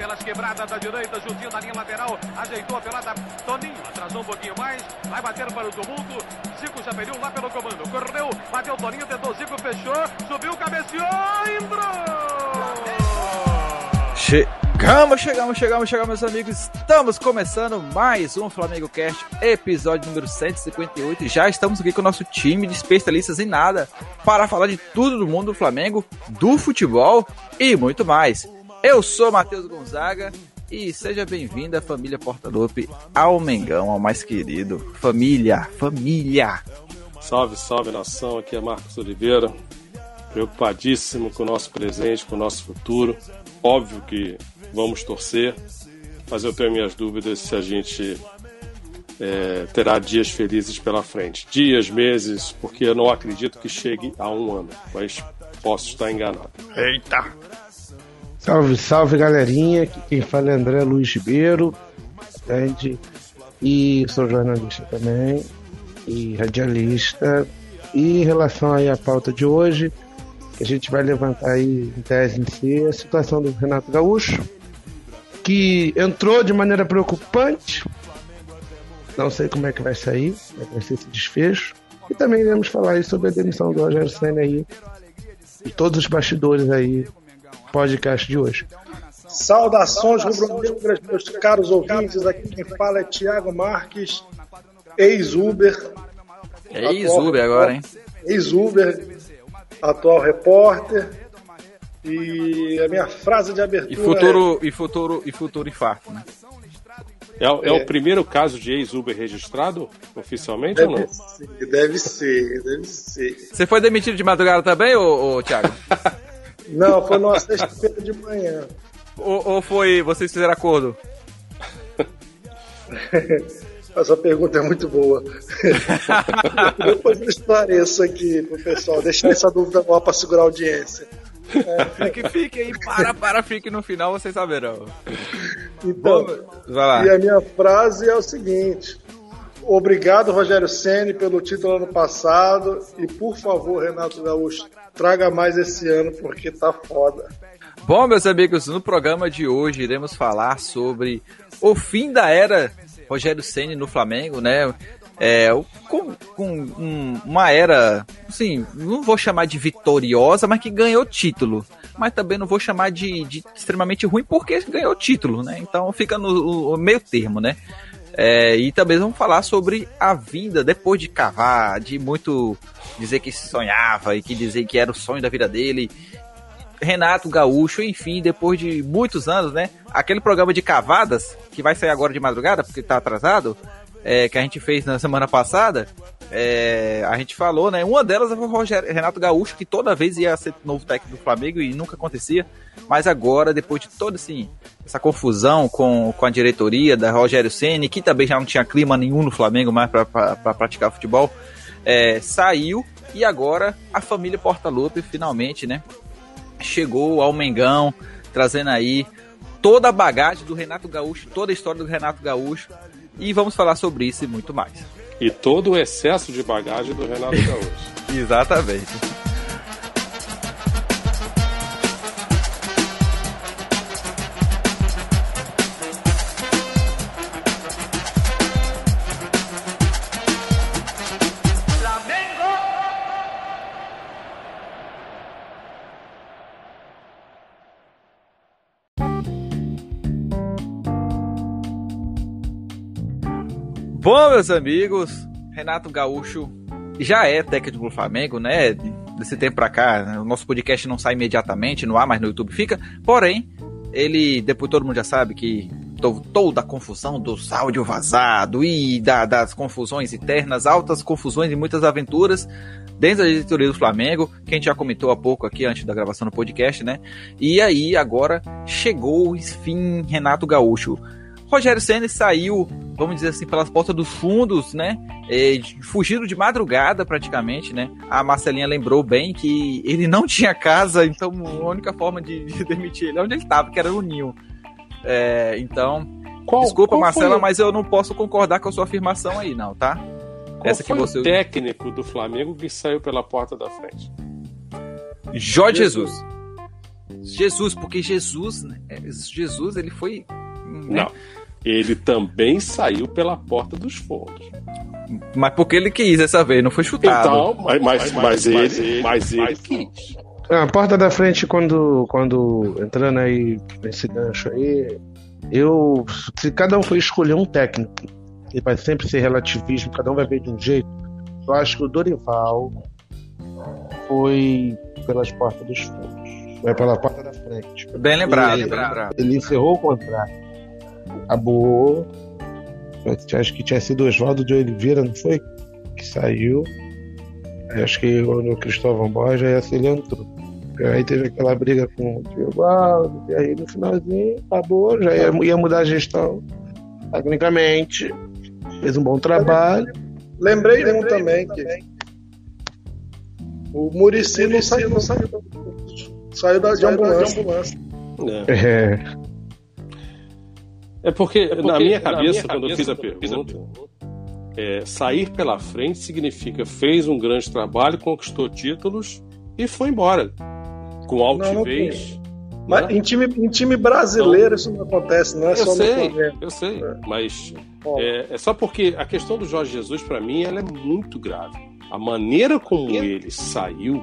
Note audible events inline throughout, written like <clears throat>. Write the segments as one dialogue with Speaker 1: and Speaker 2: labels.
Speaker 1: pelas quebradas da direita, juntinho da linha lateral, ajeitou a pelada, Toninho, atrasou um pouquinho mais, vai bater para o tumulto, Zico já perdeu lá pelo comando, correu, bateu Toninho, tentou Zico, fechou, subiu, cabeceou, entrou!
Speaker 2: Chegamos, chegamos, chegamos, chegamos, meus amigos. Estamos começando mais um Flamengo Cast, episódio número 158. Já estamos aqui com o nosso time de especialistas em nada para falar de tudo do mundo do Flamengo, do futebol e muito mais. Eu sou Matheus Gonzaga e seja bem-vinda, família Porta-Lupe, ao Mengão, ao mais querido. Família, família.
Speaker 3: Salve, salve nação. Aqui é Marcos Oliveira, preocupadíssimo com o nosso presente, com o nosso futuro. Óbvio que vamos torcer, mas eu tenho minhas dúvidas se a gente é, terá dias felizes pela frente. Dias, meses, porque eu não acredito que chegue a um ano, mas posso estar enganado.
Speaker 2: Eita!
Speaker 4: Salve, salve galerinha, quem fala é André Luiz Ribeiro, grande, e sou jornalista também, e radialista. E em relação aí à pauta de hoje, a gente vai levantar aí em tese em si, a situação do Renato Gaúcho, que entrou de maneira preocupante. Não sei como é que vai sair, é que vai ser esse desfecho. E também iremos falar aí sobre a demissão do Rogério Senna aí. E todos os bastidores aí, podcast de hoje.
Speaker 5: Saudações rubro-negras, meus caros ouvintes. Aqui quem fala é Thiago Marques, ex-Uber.
Speaker 2: Ex-Uber agora, hein?
Speaker 5: Ex-Uber, atual repórter. E a minha frase de abertura.
Speaker 2: E futuro, é... e futuro, e futuro infarto, né?
Speaker 3: É, é, é, o primeiro caso de ex-Uber registrado oficialmente
Speaker 5: deve
Speaker 3: ou não?
Speaker 5: Ser, deve ser, deve ser.
Speaker 2: Você foi demitido de madrugada também, ô, ô Thiago? <laughs>
Speaker 5: não, foi numa sexta-feira de manhã.
Speaker 2: Ou, ou foi. Vocês fizeram acordo? <laughs>
Speaker 5: Essa pergunta é muito boa. <laughs> Depois eu esclareço aqui pro pessoal, deixar essa dúvida lá para segurar a audiência.
Speaker 2: Fique, fique aí, para, para, fique no final, vocês saberão.
Speaker 5: Então, e a minha frase é o seguinte: Obrigado, Rogério Ceni pelo título ano passado e por favor, Renato Gaúcho, traga mais esse ano porque tá foda.
Speaker 2: Bom, meus amigos, no programa de hoje iremos falar sobre o fim da era Rogério Ceni no Flamengo, né? É, com, com um, uma era, assim, não vou chamar de vitoriosa, mas que ganhou título. Mas também não vou chamar de, de extremamente ruim porque ganhou título, né? Então fica no, no meio termo, né? É, e também vamos falar sobre a vida depois de cavar, de muito dizer que sonhava e que dizer que era o sonho da vida dele. Renato Gaúcho, enfim, depois de muitos anos, né? Aquele programa de cavadas, que vai sair agora de madrugada, porque tá atrasado, é, que a gente fez na semana passada, é, a gente falou, né? Uma delas foi o Renato Gaúcho, que toda vez ia ser novo técnico do Flamengo e nunca acontecia. Mas agora, depois de toda assim, essa confusão com, com a diretoria da Rogério Ceni, que também já não tinha clima nenhum no Flamengo mais para pra praticar futebol, é, saiu e agora a família Porta-Lupe finalmente, né? Chegou ao Mengão, trazendo aí toda a bagagem do Renato Gaúcho, toda a história do Renato Gaúcho e vamos falar sobre isso e muito mais.
Speaker 3: E todo o excesso de bagagem do Renato Gaúcho. <laughs>
Speaker 2: Exatamente. Bom, meus amigos, Renato Gaúcho já é técnico do Flamengo, né? Desse tempo pra cá, né? o nosso podcast não sai imediatamente no ar, mas no YouTube fica. Porém, ele, depois todo mundo já sabe que toda a confusão do áudio vazado e da, das confusões internas, altas confusões e muitas aventuras dentro da diretoria do Flamengo, que a gente já comentou há pouco aqui antes da gravação do podcast, né? E aí agora chegou, enfim, Renato Gaúcho. Rogério Senna saiu, vamos dizer assim, pelas portas dos fundos, né? É, fugindo de madrugada praticamente, né? A Marcelinha lembrou bem que ele não tinha casa, então a única forma de, de demitir ele é onde ele estava, que era no ninho. É, então, qual, desculpa, qual Marcela, foi... mas eu não posso concordar com a sua afirmação aí, não, tá?
Speaker 3: Qual Essa foi que você... o técnico do Flamengo que saiu pela porta da frente?
Speaker 2: Jorge Jesus. Jesus, porque Jesus, né? É, Jesus, ele foi.
Speaker 3: Né? Não. Ele também saiu pela porta dos fundos.
Speaker 2: Mas porque ele quis essa vez, não foi chutado.
Speaker 3: Então, mas, mas, mas, mas ele, mas ele quis.
Speaker 4: A porta da frente, quando, quando entrando aí nesse gancho aí, eu. Se cada um for escolher um técnico, e vai sempre ser relativismo, cada um vai ver de um jeito. Eu acho que o Dorival foi pelas portas dos fundos. Foi pela porta da frente.
Speaker 2: Bem lembrado,
Speaker 4: ele,
Speaker 2: bem lembrado.
Speaker 4: Ele encerrou o contrato. Acabou. Acho que tinha sido Oswaldo de Oliveira, não foi? Que saiu. Acho que o Cristóvão Borges aí ele entrou. Aí teve aquela briga com o Diego e aí no finalzinho acabou, já ia, ia mudar a gestão tecnicamente. Fez um bom trabalho.
Speaker 5: Lembrei de um também que o Murici não saiu, não saiu, saiu da, de ambulância.
Speaker 3: É. é. É porque, é porque na minha cabeça, na minha quando cabeça, eu fiz a pergunta, é, sair pela frente significa fez um grande trabalho, conquistou títulos e foi embora. Com altivez. Não,
Speaker 5: não mas né? em time, em time brasileiro então, isso não acontece, não é
Speaker 3: eu
Speaker 5: só
Speaker 3: sei, no Eu sei, é. mas é, é, só porque a questão do Jorge Jesus, para mim, ela é muito grave. A maneira como ele saiu,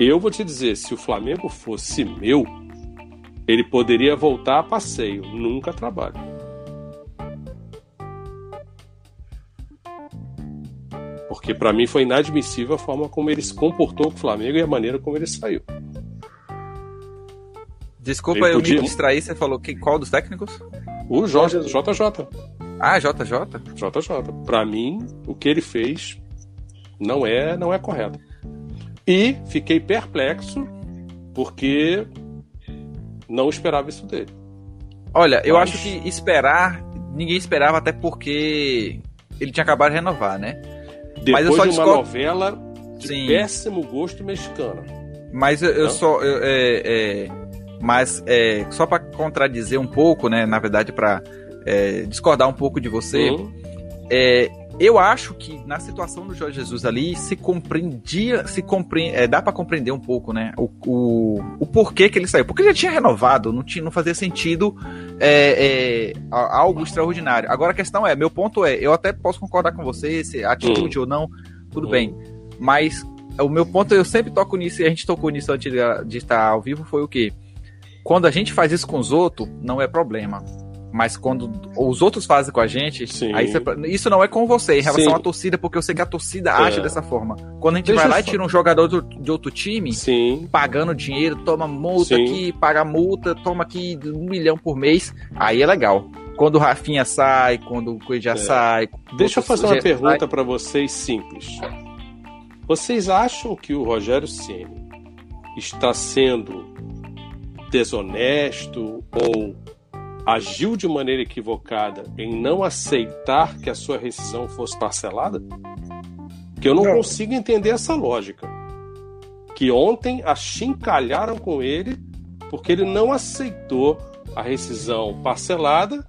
Speaker 3: eu vou te dizer, se o Flamengo fosse meu, ele poderia voltar a passeio, nunca trabalho. Porque para mim foi inadmissível a forma como ele se comportou com o Flamengo e a maneira como ele saiu.
Speaker 2: Desculpa, eu podia... me distraí, você falou que, qual dos técnicos?
Speaker 3: O J, JJ.
Speaker 2: Ah, JJ?
Speaker 3: JJ. Para mim, o que ele fez não é, não é correto. E fiquei perplexo porque não esperava isso dele.
Speaker 2: Olha, eu acho que esperar, ninguém esperava até porque ele tinha acabado de renovar, né?
Speaker 3: Depois Mas eu só de uma discordo... novela de Sim. péssimo gosto mexicano.
Speaker 2: Mas eu, eu só eu, é, é mas é, só para contradizer um pouco, né? Na verdade, para é, discordar um pouco de você, uhum. Eu acho que na situação do Jorge Jesus ali se compreendia, se compreende, é, dá para compreender um pouco, né? O, o, o, porquê que ele saiu. Porque ele já tinha renovado, não, tinha, não fazia sentido é, é, algo extraordinário. Agora a questão é, meu ponto é, eu até posso concordar com você, se atitude uhum. ou não, tudo uhum. bem. Mas o meu ponto, eu sempre toco nisso, e a gente tocou nisso antes de, de estar ao vivo, foi o quê? Quando a gente faz isso com os outros, não é problema. Mas quando os outros fazem com a gente, aí você, isso não é com você em relação Sim. à torcida, porque eu sei que a torcida é. age dessa forma. Quando a gente Deixa vai lá e tira um jogador do, de outro time,
Speaker 3: Sim.
Speaker 2: pagando dinheiro, toma multa Sim. aqui, paga multa, toma aqui um milhão por mês, aí é legal. Quando o Rafinha sai, quando o Coelho é. sai.
Speaker 3: Deixa eu fazer uma pergunta para vocês simples. Vocês acham que o Rogério Ceni está sendo desonesto ou agiu de maneira equivocada em não aceitar que a sua rescisão fosse parcelada? Que eu não, não. consigo entender essa lógica. Que ontem achincalharam com ele porque ele não aceitou a rescisão parcelada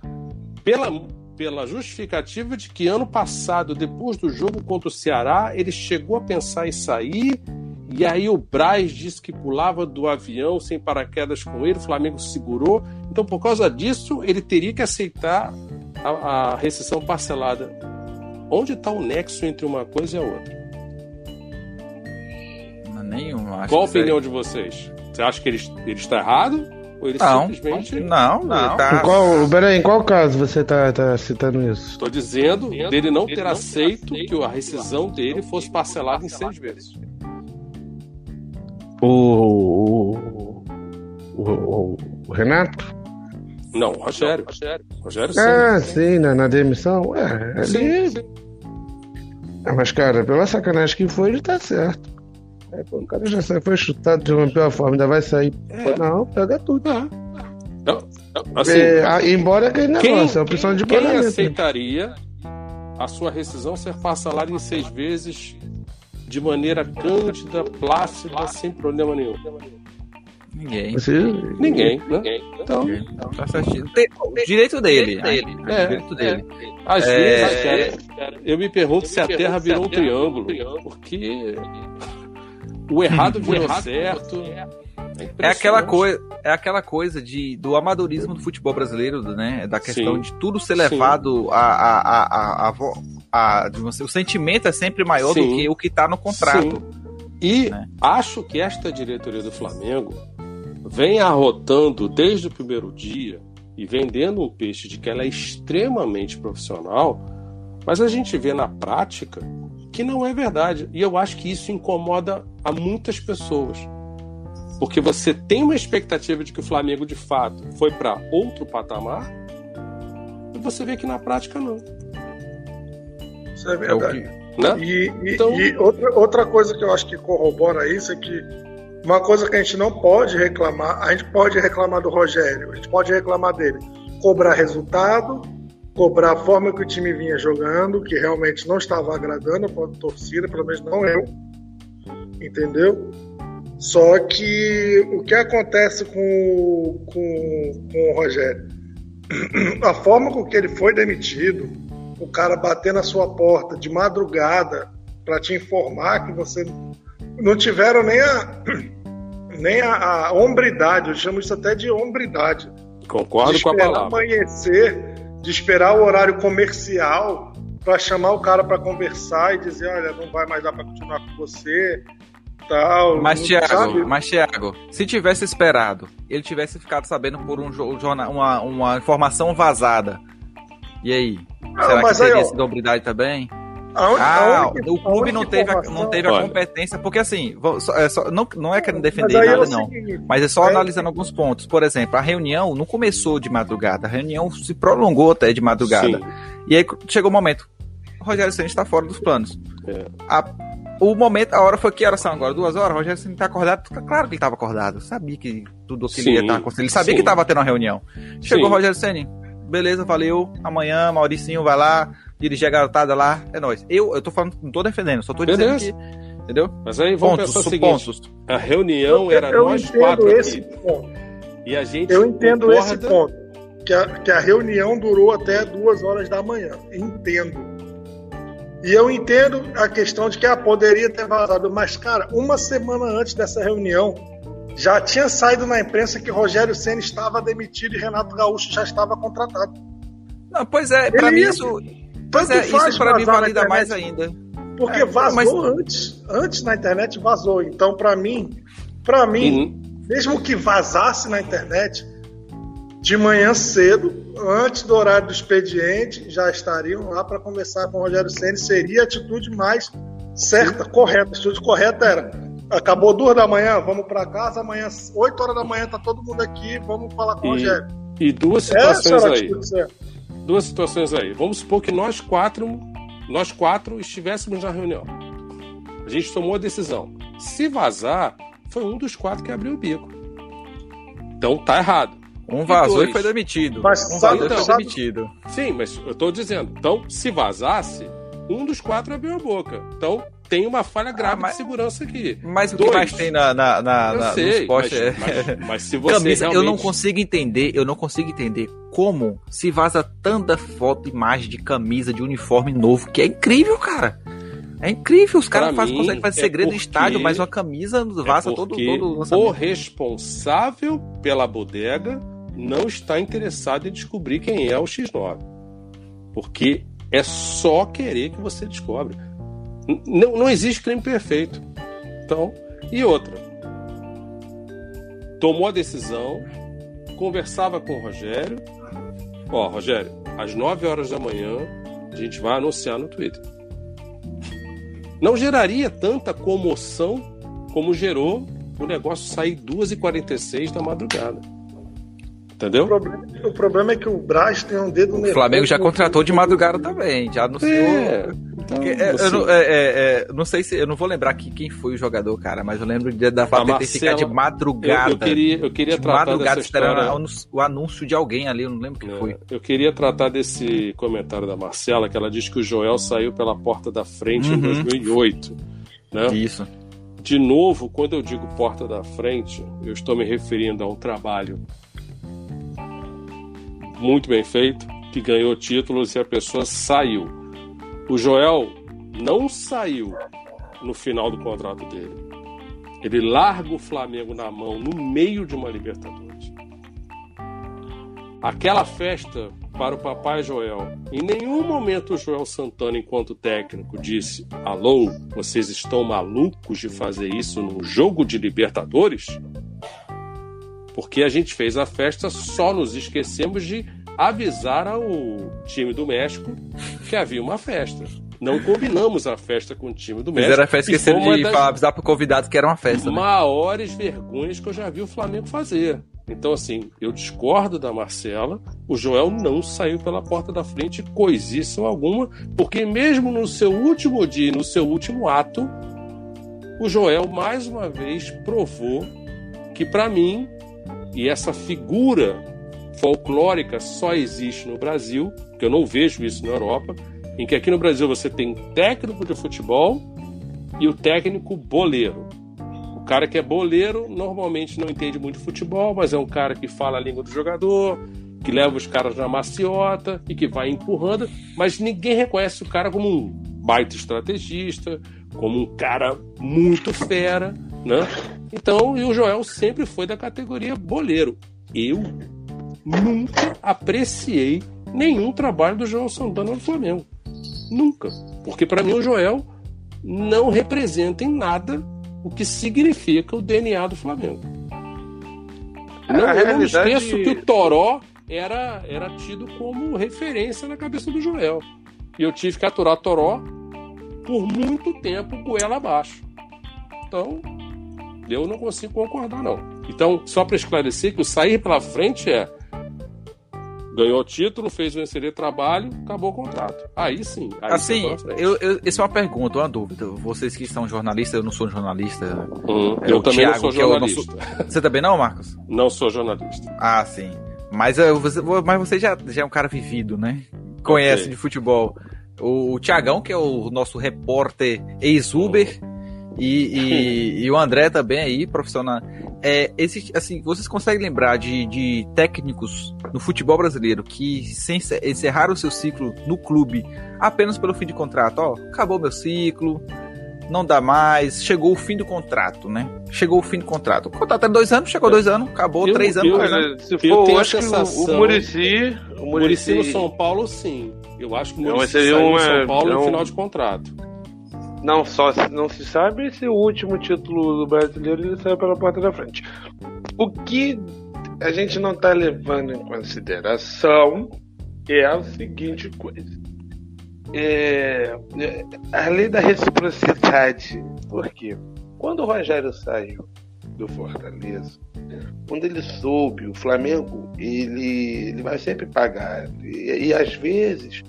Speaker 3: pela, pela justificativa de que ano passado, depois do jogo contra o Ceará, ele chegou a pensar em sair e aí o Braz disse que pulava do avião sem paraquedas com ele, o Flamengo segurou. Então, por causa disso, ele teria que aceitar a, a rescisão parcelada. Onde está o nexo entre uma coisa e a outra?
Speaker 2: Nenhum,
Speaker 3: Qual a opinião de vocês? Você acha que ele, ele está errado? Ou ele
Speaker 2: não,
Speaker 3: simplesmente.
Speaker 2: Não, não. Tá...
Speaker 4: Em qual, peraí, em qual caso você está tá citando isso?
Speaker 3: Estou dizendo dele não ter aceito que a rescisão dele fosse parcelada em seis vezes.
Speaker 4: O, o, o, o Renato?
Speaker 3: Não, o Rogério. Rogério, Rogério sim.
Speaker 4: Ah, sim, na, na demissão. É, ali. Sim, Ah, mas, cara, pela sacanagem que foi, ele tá certo. É, pô, o cara já foi chutado de uma pior forma, ainda vai sair. É. Não, pega tudo. Ah.
Speaker 3: Não, assim,
Speaker 4: é, embora aquele negócio, quem, é opção de
Speaker 3: Quem né? aceitaria a sua rescisão ser parcelada em seis vezes de maneira cândida, plácida, sem problema nenhum.
Speaker 2: Ninguém.
Speaker 3: Você... Ninguém, né? Ninguém.
Speaker 2: Então, então tá certinho. Tem, direito dele. dele.
Speaker 3: É, direito dele. É. Às é... vezes, cara, eu me pergunto se a Terra virou um triângulo, porque o errado <laughs> virou certo.
Speaker 2: É, é aquela coisa, é aquela coisa de, do amadorismo do futebol brasileiro, né? Da questão Sim. de tudo ser levado a, a, a, a, a, a o sentimento é sempre maior Sim. do que o que está no contrato. Sim.
Speaker 3: E né? acho que esta diretoria do Flamengo vem arrotando desde o primeiro dia e vendendo um peixe de que ela é extremamente profissional, mas a gente vê na prática que não é verdade. E eu acho que isso incomoda a muitas pessoas. Porque você tem uma expectativa de que o Flamengo de fato foi para outro patamar e você vê que na prática não.
Speaker 5: Isso é verdade. É né? E, e, então... e outra, outra coisa que eu acho que corrobora isso é que uma coisa que a gente não pode reclamar, a gente pode reclamar do Rogério, a gente pode reclamar dele, cobrar resultado, cobrar a forma que o time vinha jogando, que realmente não estava agradando a torcida, pelo menos não eu, entendeu? Só que o que acontece com, com, com o Rogério? <clears throat> A forma com que ele foi demitido, o cara bater na sua porta de madrugada para te informar que você não tiveram nem a <clears throat> nem a, a hombridade, eu chamo isso até de hombridade.
Speaker 3: Concordo com a palavra.
Speaker 5: amanhecer, de esperar o horário comercial para chamar o cara para conversar e dizer, olha, não vai mais dar para continuar com você, tal.
Speaker 2: Mas Thiago, mas Thiago, se tivesse esperado, ele tivesse ficado sabendo por um jornal, uma, uma informação vazada. E aí? Será que teria aí, sido hombridade também? Aonde, ah, aonde, o clube não teve, a, não teve a competência, porque assim, é só, não, não é querendo defender nada, é não. Seguinte, mas é só é analisando alguns pontos. Por exemplo, a reunião não começou de madrugada, a reunião se prolongou até de madrugada. Sim. E aí chegou o momento. O Rogério Senna está fora dos planos. É. A, o momento, a hora foi que horas são agora? Duas horas? O Rogério Senna está acordado? Claro que ele estava acordado. Sabia que tudo que ele ia estar acontecendo. Ele sabia Sim. que estava tendo uma reunião. Chegou Sim. o Rogério Senna. Beleza, valeu. Amanhã, Mauricinho vai lá dirigir a garotada lá, é nóis. Eu, eu tô falando, não tô defendendo, só tô Beleza. dizendo que. Entendeu?
Speaker 3: Mas aí vamos pontos, pensar o seguinte: pontos. a reunião era eu nós quatro
Speaker 5: esse aqui. Ponto. E a gente. Eu entendo concorda... esse ponto. Que a, que a reunião durou até duas horas da manhã. Entendo. E eu entendo a questão de que ah, poderia ter vazado, mas, cara, uma semana antes dessa reunião, já tinha saído na imprensa que Rogério Senna estava demitido e Renato Gaúcho já estava contratado.
Speaker 2: Não, pois é, para mim isso, Pois é, isso para mim valida mais ainda.
Speaker 5: Porque é, vazou mas... antes. Antes na internet vazou. Então, para mim, para mim, uhum. mesmo que vazasse na internet, de manhã cedo, antes do horário do expediente, já estariam lá para conversar com o Rogério Senna. Seria a atitude mais certa, Sim. correta. A atitude correta era: acabou duas da manhã, vamos para casa, amanhã, 8 horas da manhã, tá todo mundo aqui, vamos falar com e, o Rogério.
Speaker 3: E duas situações aí duas situações aí. Vamos supor que nós quatro, nós quatro estivéssemos na reunião. A gente tomou a decisão. Se vazar, foi um dos quatro que abriu o bico. Então tá errado.
Speaker 2: Um vazou e, e foi demitido.
Speaker 3: Mas
Speaker 2: um
Speaker 3: vazou então, e foi demitido. Sim, mas eu tô dizendo. Então, se vazasse, um dos quatro abriu a boca. Então, tem uma falha grave ah, mas, de segurança aqui.
Speaker 2: Mas o que mais tem na, na, na, na sei, mas, é...
Speaker 3: mas, mas, se <laughs> você Camisa,
Speaker 2: realmente... eu não consigo entender, eu não consigo entender como se vaza tanta foto, imagem de camisa, de uniforme novo, que é incrível, cara. É incrível, os caras faz, conseguem fazer é segredo no estádio, mas uma camisa vaza é todo, todo
Speaker 3: O responsável pela bodega não está interessado em descobrir quem é o X9. Porque é só querer que você descobre. Não, não existe crime perfeito. Então, e outra. Tomou a decisão, conversava com o Rogério. Ó, Rogério, às 9 horas da manhã a gente vai anunciar no Twitter. Não geraria tanta comoção como gerou o negócio sair 2h46 da madrugada. Entendeu?
Speaker 5: O problema, o problema, é que o Braz tem um dedo
Speaker 2: nervoso. O Flamengo já contratou de madrugada também, já anunciou. É, então, é, eu, não, é, é, é, não, sei se. Eu não vou lembrar aqui quem foi o jogador, cara, mas eu lembro de, da Fábio ter ficado de madrugada. Eu,
Speaker 3: eu, queria, eu queria
Speaker 2: de
Speaker 3: tratar
Speaker 2: madrugada esperando o anúncio de alguém ali, eu não lembro quem é, foi.
Speaker 3: Eu queria tratar desse comentário da Marcela, que ela diz que o Joel saiu pela porta da frente uhum. em 2008. Né?
Speaker 2: Isso.
Speaker 3: De novo, quando eu digo porta da frente, eu estou me referindo a um trabalho muito bem feito, que ganhou títulos e a pessoa saiu. O Joel não saiu no final do contrato dele. Ele larga o Flamengo na mão no meio de uma Libertadores. Aquela festa para o papai Joel. Em nenhum momento o Joel Santana, enquanto técnico, disse: Alô, vocês estão malucos de fazer isso num jogo de Libertadores? Porque a gente fez a festa, só nos esquecemos de avisar ao time do México que havia uma festa. Não combinamos a festa com o time do México.
Speaker 2: Mas era a festa esquecendo de das avisar pro convidado que era uma festa.
Speaker 3: Né? Maiores vergonhas que eu já vi o Flamengo fazer. Então, assim, eu discordo da Marcela. O Joel não saiu pela porta da frente coisíssima alguma, porque mesmo no seu último dia, no seu último ato, o Joel mais uma vez provou que, para mim, e essa figura folclórica só existe no Brasil, que eu não vejo isso na Europa, em que aqui no Brasil você tem técnico de futebol e o técnico boleiro. O cara que é boleiro normalmente não entende muito futebol, mas é um cara que fala a língua do jogador, que leva os caras na maciota e que vai empurrando, mas ninguém reconhece o cara como um baita estrategista, como um cara muito fera, né? Então, e o Joel sempre foi da categoria boleiro. Eu nunca apreciei nenhum trabalho do Joel Santana no Flamengo. Nunca. Porque para mim o Joel não representa em nada o que significa o DNA do Flamengo. Não, eu não esqueço que o Toró era, era tido como referência na cabeça do Joel. E eu tive que aturar Toró por muito tempo goela abaixo. Então, eu não consigo concordar, não. Então, só para esclarecer que o sair pela frente é ganhou o título, fez o excelente trabalho, acabou o contrato. Aí sim. Aí
Speaker 2: assim, eu, eu, isso é uma pergunta, uma dúvida. Vocês que são jornalistas, eu não sou jornalista.
Speaker 3: Hum, é eu também Thiago, não sou jornalista.
Speaker 2: É <laughs> nosso... Você também não, Marcos?
Speaker 3: Não sou jornalista.
Speaker 2: Ah, sim. Mas, eu, você, mas você já, já é um cara vivido, né? Conhece okay. de futebol. O, o Tiagão, que é o nosso repórter ex-Uber, hum. E, e, <laughs> e, o André também aí, profissional. É, esse, assim, vocês conseguem lembrar de, de técnicos no futebol brasileiro que sem, encerraram o seu ciclo no clube apenas pelo fim de contrato? Ó, acabou meu ciclo, não dá mais, chegou o fim do contrato, né? Chegou o fim do contrato. O contrato é dois anos, chegou dois anos, acabou eu, três anos. Eu, dois anos.
Speaker 3: Se for, eu acho que o, o Murici, o Murici no São Paulo, sim. Eu acho que o Murici saiu no São Paulo no final de contrato.
Speaker 4: Não, só não se sabe se o último título do brasileiro ele saiu pela porta da frente. O que a gente não está levando em consideração é a seguinte coisa. É, é, a lei da reciprocidade. Por quê? Quando o Rogério saiu do Fortaleza, quando ele soube, o Flamengo ele, ele vai sempre pagar. E, e às vezes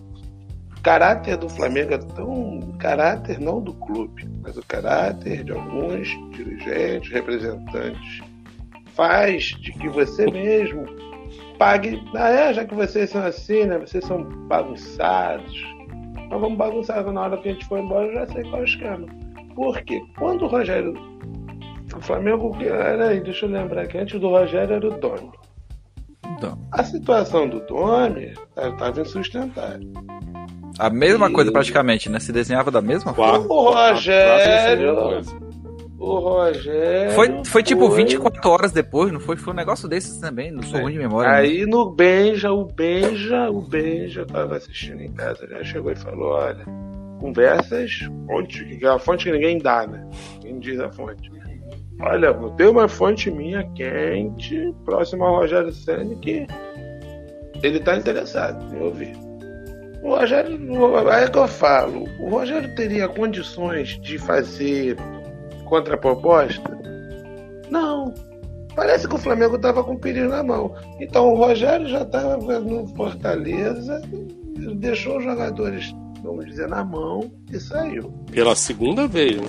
Speaker 4: caráter do Flamengo é tão. caráter não do clube, mas o caráter de alguns dirigentes, representantes, faz de que você mesmo pague. Ah, é, já que vocês são assim, né? Vocês são bagunçados. Mas vamos bagunçar na hora que a gente for embora, eu já sei qual é o esquema. Porque quando o Rogério. O Flamengo. Peraí, deixa eu lembrar que antes do Rogério era o Domi. A situação do Domi estava insustentável.
Speaker 2: A mesma e... coisa praticamente, né? Se desenhava da mesma
Speaker 4: forma. O Rogério. O Rogério.
Speaker 2: Foi, foi tipo foi... 24 horas depois, não foi? Foi um negócio desses também, não sou é. ruim de memória.
Speaker 4: Aí né? no Benja, o Benja, o Benja tava assistindo em casa, já chegou e falou: olha, conversas, fonte, que é a fonte que ninguém dá, né? Quem diz a fonte. Olha, vou ter uma fonte minha quente, próxima ao Rogério Senna, que ele tá interessado em ouvir. O Rogério, é que eu falo, o Rogério teria condições de fazer contraproposta? Não. Parece que o Flamengo estava com o perigo na mão. Então o Rogério já estava no Fortaleza, deixou os jogadores, vamos dizer, na mão e saiu.
Speaker 3: Pela segunda vez, né?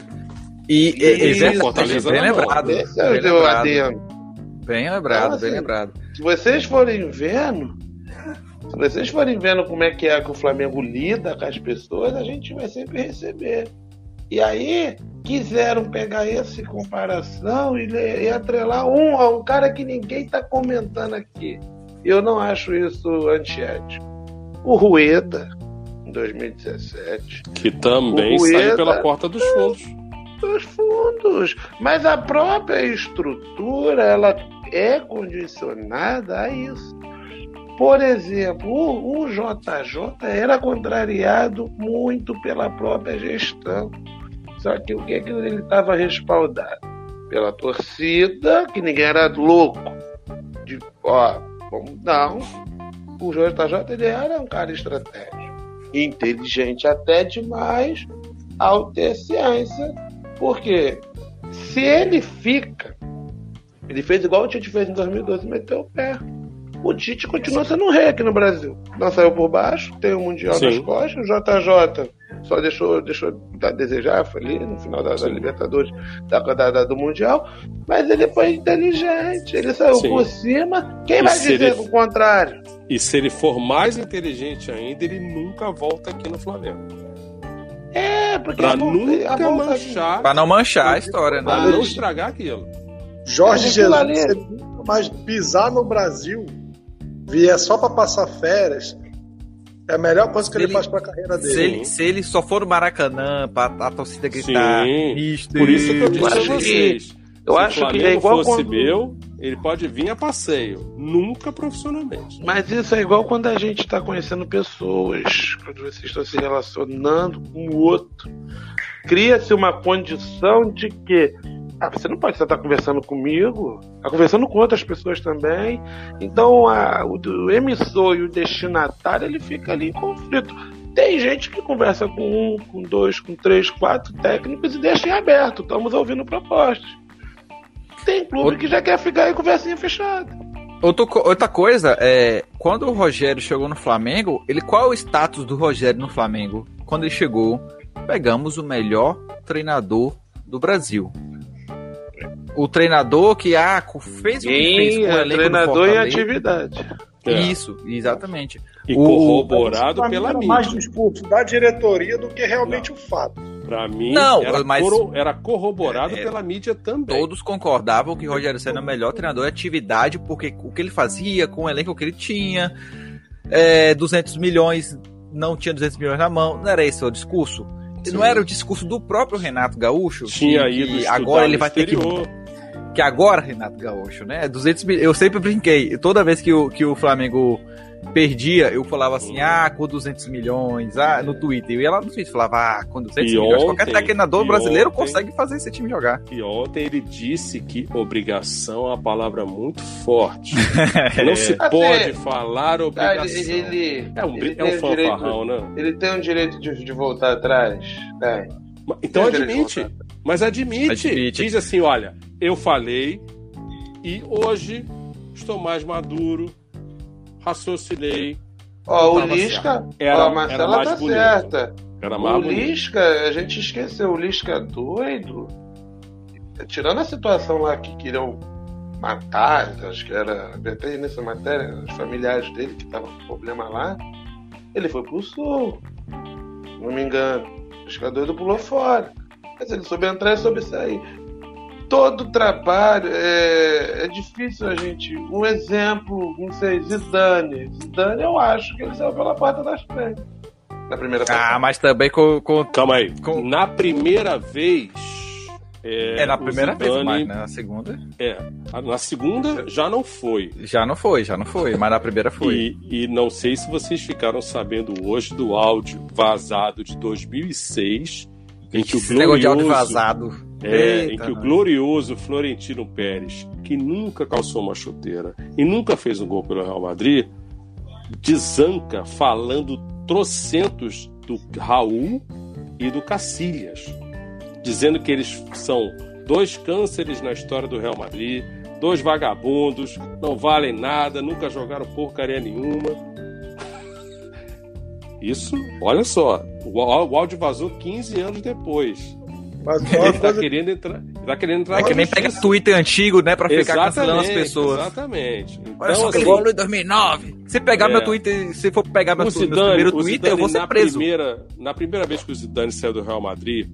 Speaker 2: E, e, e, e Fortaleza bem lembrado.
Speaker 4: Esse é bem, lembrado.
Speaker 2: bem lembrado, então, assim, bem lembrado.
Speaker 4: Se vocês forem vendo, vocês forem vendo como é que é que o Flamengo lida com as pessoas, a gente vai sempre receber. E aí quiseram pegar essa comparação e, e atrelar um a um cara que ninguém está comentando aqui. Eu não acho isso antiético. O Rueda, em 2017.
Speaker 3: Que também Rueda, saiu pela porta dos fundos.
Speaker 4: dos fundos. Mas a própria estrutura, ela é condicionada a isso. Por exemplo, o, o JJ era contrariado muito pela própria gestão. Só que o que, é que ele estava respaldado? Pela torcida, que ninguém era louco. De, ó, vamos, não. O JJ ele era um cara estratégico. Inteligente até demais ao ter ciência. Porque se ele fica, ele fez igual o Tite fez em 2012, meteu o pé o Tite continua sendo um rei aqui no Brasil. Não saiu por baixo, tem o Mundial Sim. nas costas, o JJ só deixou, deixou a desejar, foi ali no final da, da Libertadores, da, da, do Mundial, mas ele foi inteligente, ele saiu Sim. por cima. Quem e vai dizer ele... o contrário?
Speaker 3: E se ele for mais inteligente ainda, ele nunca volta aqui no Flamengo.
Speaker 4: É, porque
Speaker 3: pra nunca manchar.
Speaker 2: Pra não manchar a história, né?
Speaker 3: Pra não estragar aquilo.
Speaker 5: Jorge Jesus, ali... mais pisar no Brasil vier só para passar férias, é a melhor coisa que ele, ele, faz pra carreira dele.
Speaker 2: Se ele, se ele só for no Maracanã, pra a torcida gritar,
Speaker 3: Sim, por isso que eu disse a vocês. Eu se acho que é igual fosse quando... meu, ele pode vir a passeio, nunca profissionalmente.
Speaker 4: Mas isso é igual quando a gente está conhecendo pessoas, quando vocês estão se relacionando com o outro. Cria-se uma condição de que ah, você não pode estar conversando comigo, está conversando com outras pessoas também. Então a, o, o, emissor e o destinatário ele fica ali em conflito. Tem gente que conversa com um, com dois, com três, quatro técnicos e deixa em aberto. Estamos ouvindo propostas. Tem clube que já quer ficar em conversinha fechada.
Speaker 2: Outra, outra coisa, é, quando o Rogério chegou no Flamengo, ele qual é o status do Rogério no Flamengo? Quando ele chegou, pegamos o melhor treinador do Brasil o treinador que ah, fez o que fez com o
Speaker 4: é treinador em atividade.
Speaker 2: É. Isso, exatamente.
Speaker 3: E o, corroborado o, pela mídia.
Speaker 5: mais discurso da diretoria do que realmente
Speaker 3: não.
Speaker 5: o fato.
Speaker 3: Para mim, não, era, mas coro, era corroborado é, pela mídia também.
Speaker 2: Todos concordavam que o Rogério Senna é o melhor treinador de atividade, porque o que ele fazia com o elenco que ele tinha, é, 200 milhões, não tinha 200 milhões na mão, não era esse o discurso? Sim. Não era o discurso do próprio Renato Gaúcho?
Speaker 3: Tinha que, que
Speaker 2: agora ele vai ter que que agora, Renato Gaúcho, né? 200 mil, eu sempre brinquei, toda vez que o, que o Flamengo perdia, eu falava assim, ah, com 200 milhões, ah, no Twitter. Eu ia lá no Twitter e falava, ah, com 200 e milhões, ontem, qualquer treinador brasileiro ontem, consegue fazer esse time jogar.
Speaker 3: E ontem ele disse que obrigação é uma palavra muito forte. <laughs> Não se pode falar obrigação.
Speaker 4: Ele,
Speaker 3: é um, ele é um fanfarrão,
Speaker 4: direito, né? Ele tem o direito de, de voltar atrás, né?
Speaker 3: Então admite. Mas admite. admite. Diz assim: olha, eu falei e hoje estou mais maduro, raciocinei.
Speaker 4: Ó, o Lisca,
Speaker 3: era,
Speaker 4: ó, a Marcela
Speaker 3: era
Speaker 4: tá bonito. certa.
Speaker 3: Era mais
Speaker 4: o Lisca, a gente esqueceu, o Lisca doido. Tirando a situação lá que queriam matar, acho que era. Até nessa matéria, os familiares dele que estavam com problema lá. Ele foi pro sul. Não me engano. O Lisca doido pulou fora. Mas ele soube entrar e soube sair todo trabalho é, é, difícil a gente. Um exemplo, não sei, Zidane. Zidane, eu acho que ele saiu pela porta das frente. Na primeira
Speaker 2: Ah, mas também com, com.
Speaker 3: Calma aí. Com... Na primeira vez.
Speaker 2: É, é na primeira Zidane, vez, mas né? na segunda.
Speaker 3: É. Na segunda já não foi.
Speaker 2: Já não foi, já não foi, mas na primeira foi.
Speaker 3: E, e não sei se vocês ficaram sabendo hoje do áudio vazado de 2006 em que o glorioso, negócio de áudio
Speaker 2: vazado
Speaker 3: é, Eita, em que o glorioso Florentino Pérez, que nunca calçou uma chuteira e nunca fez um gol pelo Real Madrid, desanca falando trocentos do Raul e do Cacilhas, dizendo que eles são dois cânceres na história do Real Madrid, dois vagabundos, não valem nada, nunca jogaram porcaria nenhuma. Isso, olha só, o áudio vazou 15 anos depois.
Speaker 2: Mas <laughs> ele tá querendo entrar. Tá querendo entrar. É que nem pega Twitter antigo, né? Pra ficar cancelando as pessoas.
Speaker 3: Exatamente. Então,
Speaker 2: Olha só que assim, em 2009. Se pegar é, meu Twitter, se for pegar meu, Zidane, meu primeiro Twitter, Zidane, eu vou ser preso.
Speaker 3: Primeira, na primeira vez que o Zidane saiu do Real Madrid,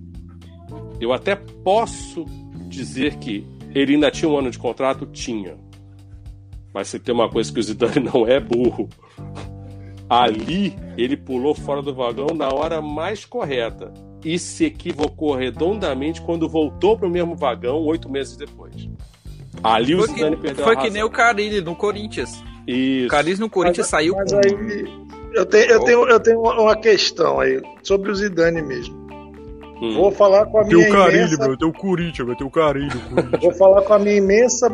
Speaker 3: eu até posso dizer que ele ainda tinha um ano de contrato? Tinha. Mas se tem uma coisa que o Zidane <laughs> não é burro. Ali ele pulou fora do vagão na hora mais correta e se equivocou redondamente quando voltou para o mesmo vagão oito meses depois. Ali
Speaker 2: foi
Speaker 3: o Zidane
Speaker 2: que,
Speaker 3: perdeu
Speaker 2: Foi
Speaker 3: a
Speaker 2: que nem o Carilli no Corinthians.
Speaker 3: Isso.
Speaker 2: O Carilli no Corinthians
Speaker 5: mas,
Speaker 2: saiu
Speaker 5: mas
Speaker 2: com...
Speaker 5: aí, eu tenho, eu, tenho, eu tenho uma questão aí sobre o Zidane mesmo. Hum. Vou falar com a minha
Speaker 2: tem o Carilli,
Speaker 5: imensa...
Speaker 2: meu, tem o Corinthians, meu, tem o Carilli.
Speaker 5: Vou falar com a minha imensa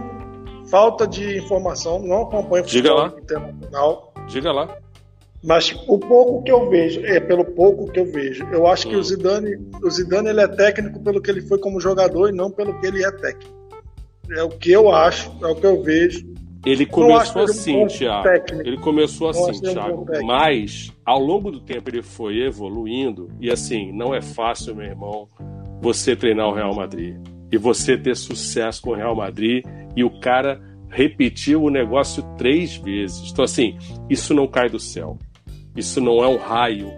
Speaker 5: falta de informação, não acompanho
Speaker 3: Diga lá.
Speaker 5: internacional.
Speaker 3: Diga lá.
Speaker 5: Mas o pouco que eu vejo, é pelo pouco que eu vejo, eu acho que
Speaker 3: Hum.
Speaker 5: o Zidane, o Zidane ele é técnico pelo que ele foi como jogador e não pelo que ele é técnico. É o que eu acho, é o que eu vejo.
Speaker 3: Ele começou
Speaker 5: um
Speaker 3: assim, Thiago.
Speaker 5: técnico.
Speaker 3: Ele começou assim,
Speaker 5: um
Speaker 3: Thiago.
Speaker 5: técnico.
Speaker 3: Mas, ao longo do tempo, ele foi evoluindo. E assim, não é fácil, meu irmão, você treinar o Real Madrid. E você ter sucesso com o Real Madrid. E o cara repetiu o negócio três vezes. Então, assim, isso não cai do céu. Isso não é um raio.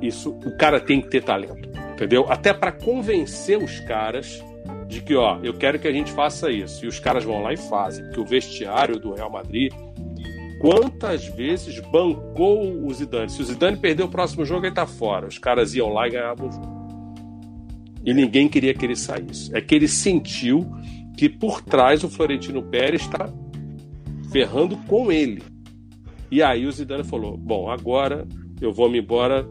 Speaker 3: Isso, o cara tem que ter talento, entendeu? Até para convencer os caras de que, ó, eu quero que a gente faça isso. E os caras vão lá e fazem. Porque o vestiário do Real Madrid, quantas vezes bancou o Zidane? Se o Zidane perder o próximo jogo, ele tá fora. Os caras iam lá e ganhavam o jogo. E ninguém queria que ele saísse. É que ele sentiu que por trás o Florentino Pérez está ferrando com ele. E aí o Zidane falou: Bom, agora eu vou me embora.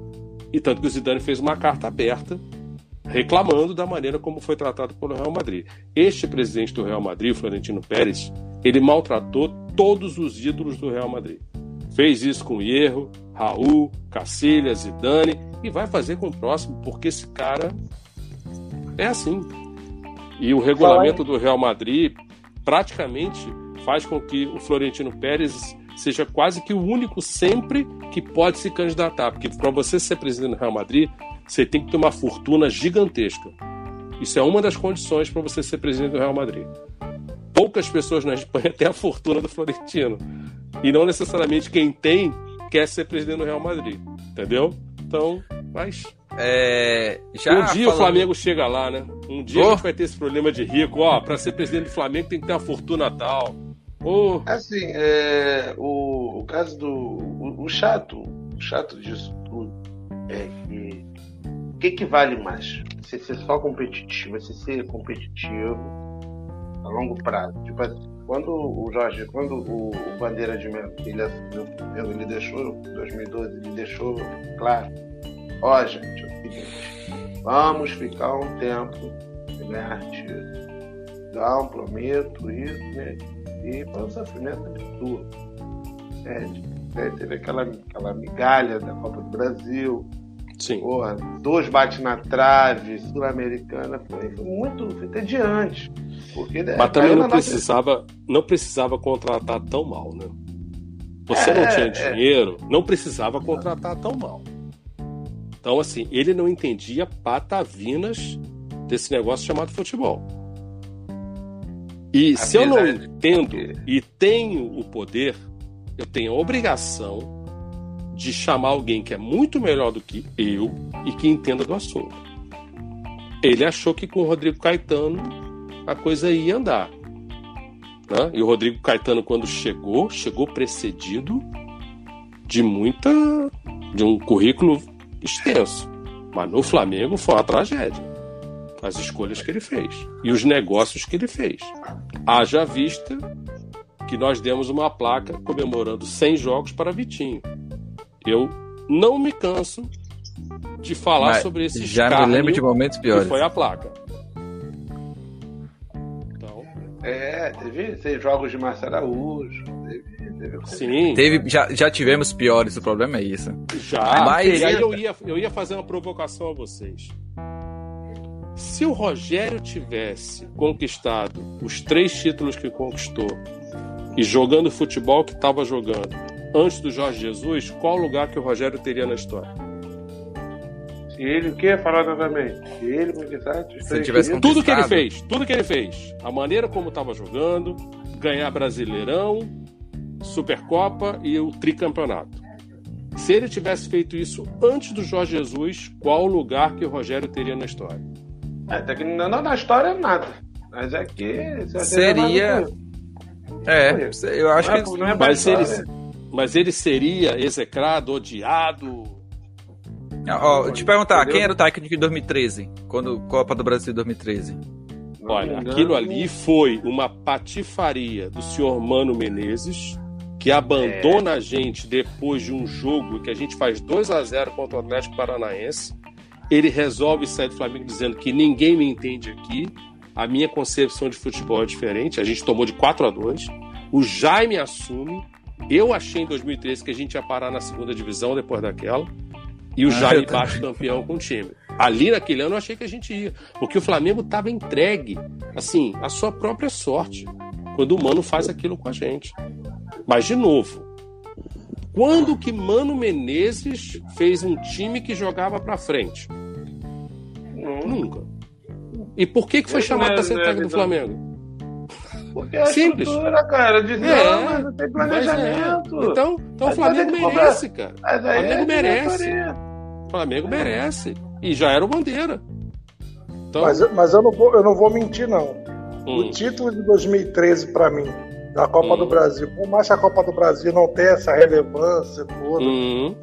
Speaker 3: E tanto que o Zidane fez uma carta aberta reclamando da maneira como foi tratado pelo Real Madrid. Este presidente do Real Madrid, o Florentino Pérez, ele maltratou todos os ídolos do Real Madrid. Fez isso com Hierro, Raul, Cacilhas, Zidane e vai fazer com o próximo, porque esse cara é assim. E o regulamento do Real Madrid praticamente faz com que o Florentino Pérez seja quase que o único sempre que pode se candidatar, porque para você ser presidente do Real Madrid, você tem que ter uma fortuna gigantesca. Isso é uma das condições para você ser presidente do Real Madrid. Poucas pessoas na Espanha <laughs> têm a fortuna do Florentino. E não necessariamente quem tem quer ser presidente do Real Madrid. Entendeu? Então, mas.
Speaker 2: É, já
Speaker 3: um dia
Speaker 2: falando...
Speaker 3: o Flamengo chega lá, né? Um dia oh. a gente vai ter esse problema de rico. Ó, para ser presidente do Flamengo tem que ter uma fortuna tal. Oh.
Speaker 4: Assim, é, o, o caso do. O, o, chato, o chato disso tudo é que. O que, que vale mais? Você ser só competitivo, você ser competitivo a longo prazo. Tipo, quando o Jorge, quando o, o Bandeira de Melo, ele assumiu, ele deixou, em 2012, ele deixou claro, ó gente, é o seguinte, vamos ficar um tempo sem ganhar título. Não, prometo isso, né? E foi um sofrimento absurdo. É, teve aquela, aquela migalha da Copa do Brasil.
Speaker 3: Sim.
Speaker 4: Porra, dois bate na trave, sul-americana, foi, muito entediante. Porque,
Speaker 3: Mas também não precisava, nossa... não precisava contratar tão mal, né? Você é, não tinha dinheiro, é. não precisava contratar tão mal. Então, assim, ele não entendia patavinas desse negócio chamado futebol. E se eu não entendo e tenho o poder, eu tenho a obrigação de chamar alguém que é muito melhor do que eu e que entenda do assunto. Ele achou que com o Rodrigo Caetano a coisa ia andar. Né? E o Rodrigo Caetano, quando chegou, chegou precedido de muita. de um currículo extenso. Mas no Flamengo foi uma tragédia. As escolhas que ele fez e os negócios que ele fez. Haja vista que nós demos uma placa comemorando 100 jogos para Vitinho. Eu não me canso de falar
Speaker 2: Mas
Speaker 3: sobre esse
Speaker 2: Já me lembro de momentos piores.
Speaker 3: que foi a placa.
Speaker 4: Então, é, teve, teve jogos de Márcio Araújo. Teve, teve...
Speaker 3: Sim.
Speaker 2: Teve, já, já tivemos piores, o problema é isso.
Speaker 3: Já. Mas... E aí eu ia, eu ia fazer uma provocação a vocês. Se o Rogério tivesse conquistado os três títulos que conquistou e jogando o futebol que estava jogando antes do Jorge Jesus, qual lugar que o Rogério teria na história?
Speaker 4: Se ele o que falar novamente? Se ele conquistasse os
Speaker 2: Se
Speaker 4: três
Speaker 2: tivesse
Speaker 4: títulos,
Speaker 3: Tudo que ele fez, tudo que ele fez, a maneira como estava jogando, ganhar Brasileirão, Supercopa e o tricampeonato. Se ele tivesse feito isso antes do Jorge Jesus, qual lugar que o Rogério teria na história?
Speaker 4: É, até que não, na história nada. Mas é que
Speaker 2: Seria- É, eu acho
Speaker 4: Não é-
Speaker 2: que.
Speaker 4: não é
Speaker 3: Mas ele, mas ele seria execrado, odiado.
Speaker 2: Ó, te perguntar, Entendeu? quem era o técnico em 2013? Quando Copa do Brasil 2013?
Speaker 3: Olha, aquilo ali foi uma patifaria do senhor Mano Menezes, que abandona é. a gente depois de um jogo que a gente faz 2 a 0 contra o Atlético Paranaense. Ele resolve sair do Flamengo dizendo que ninguém me entende aqui, a minha concepção de futebol é diferente. A gente tomou de 4 a 2 O Jaime assume. Eu achei em 2013 que a gente ia parar na segunda divisão depois daquela. E o ah, Jaime bate campeão com o time. Ali naquele ano eu achei que a gente ia. Porque o Flamengo estava entregue, assim, à sua própria sorte. Quando o Mano faz aquilo com a gente. Mas, de novo, quando que Mano Menezes fez um time que jogava para frente? Nunca. E por que, que foi chamado para ser técnico do Flamengo?
Speaker 5: Porque é Simples. estrutura, cara, de é, mas não tem planejamento.
Speaker 3: É. Então, então o Flamengo merece, cara. O Flamengo é merece. O Flamengo merece. E já era o bandeira.
Speaker 5: Então... Mas, mas eu, não vou, eu não vou mentir, não. Hum. O título de 2013, para mim, da Copa hum. do Brasil, por mais que a Copa do Brasil não tenha essa relevância toda, hum.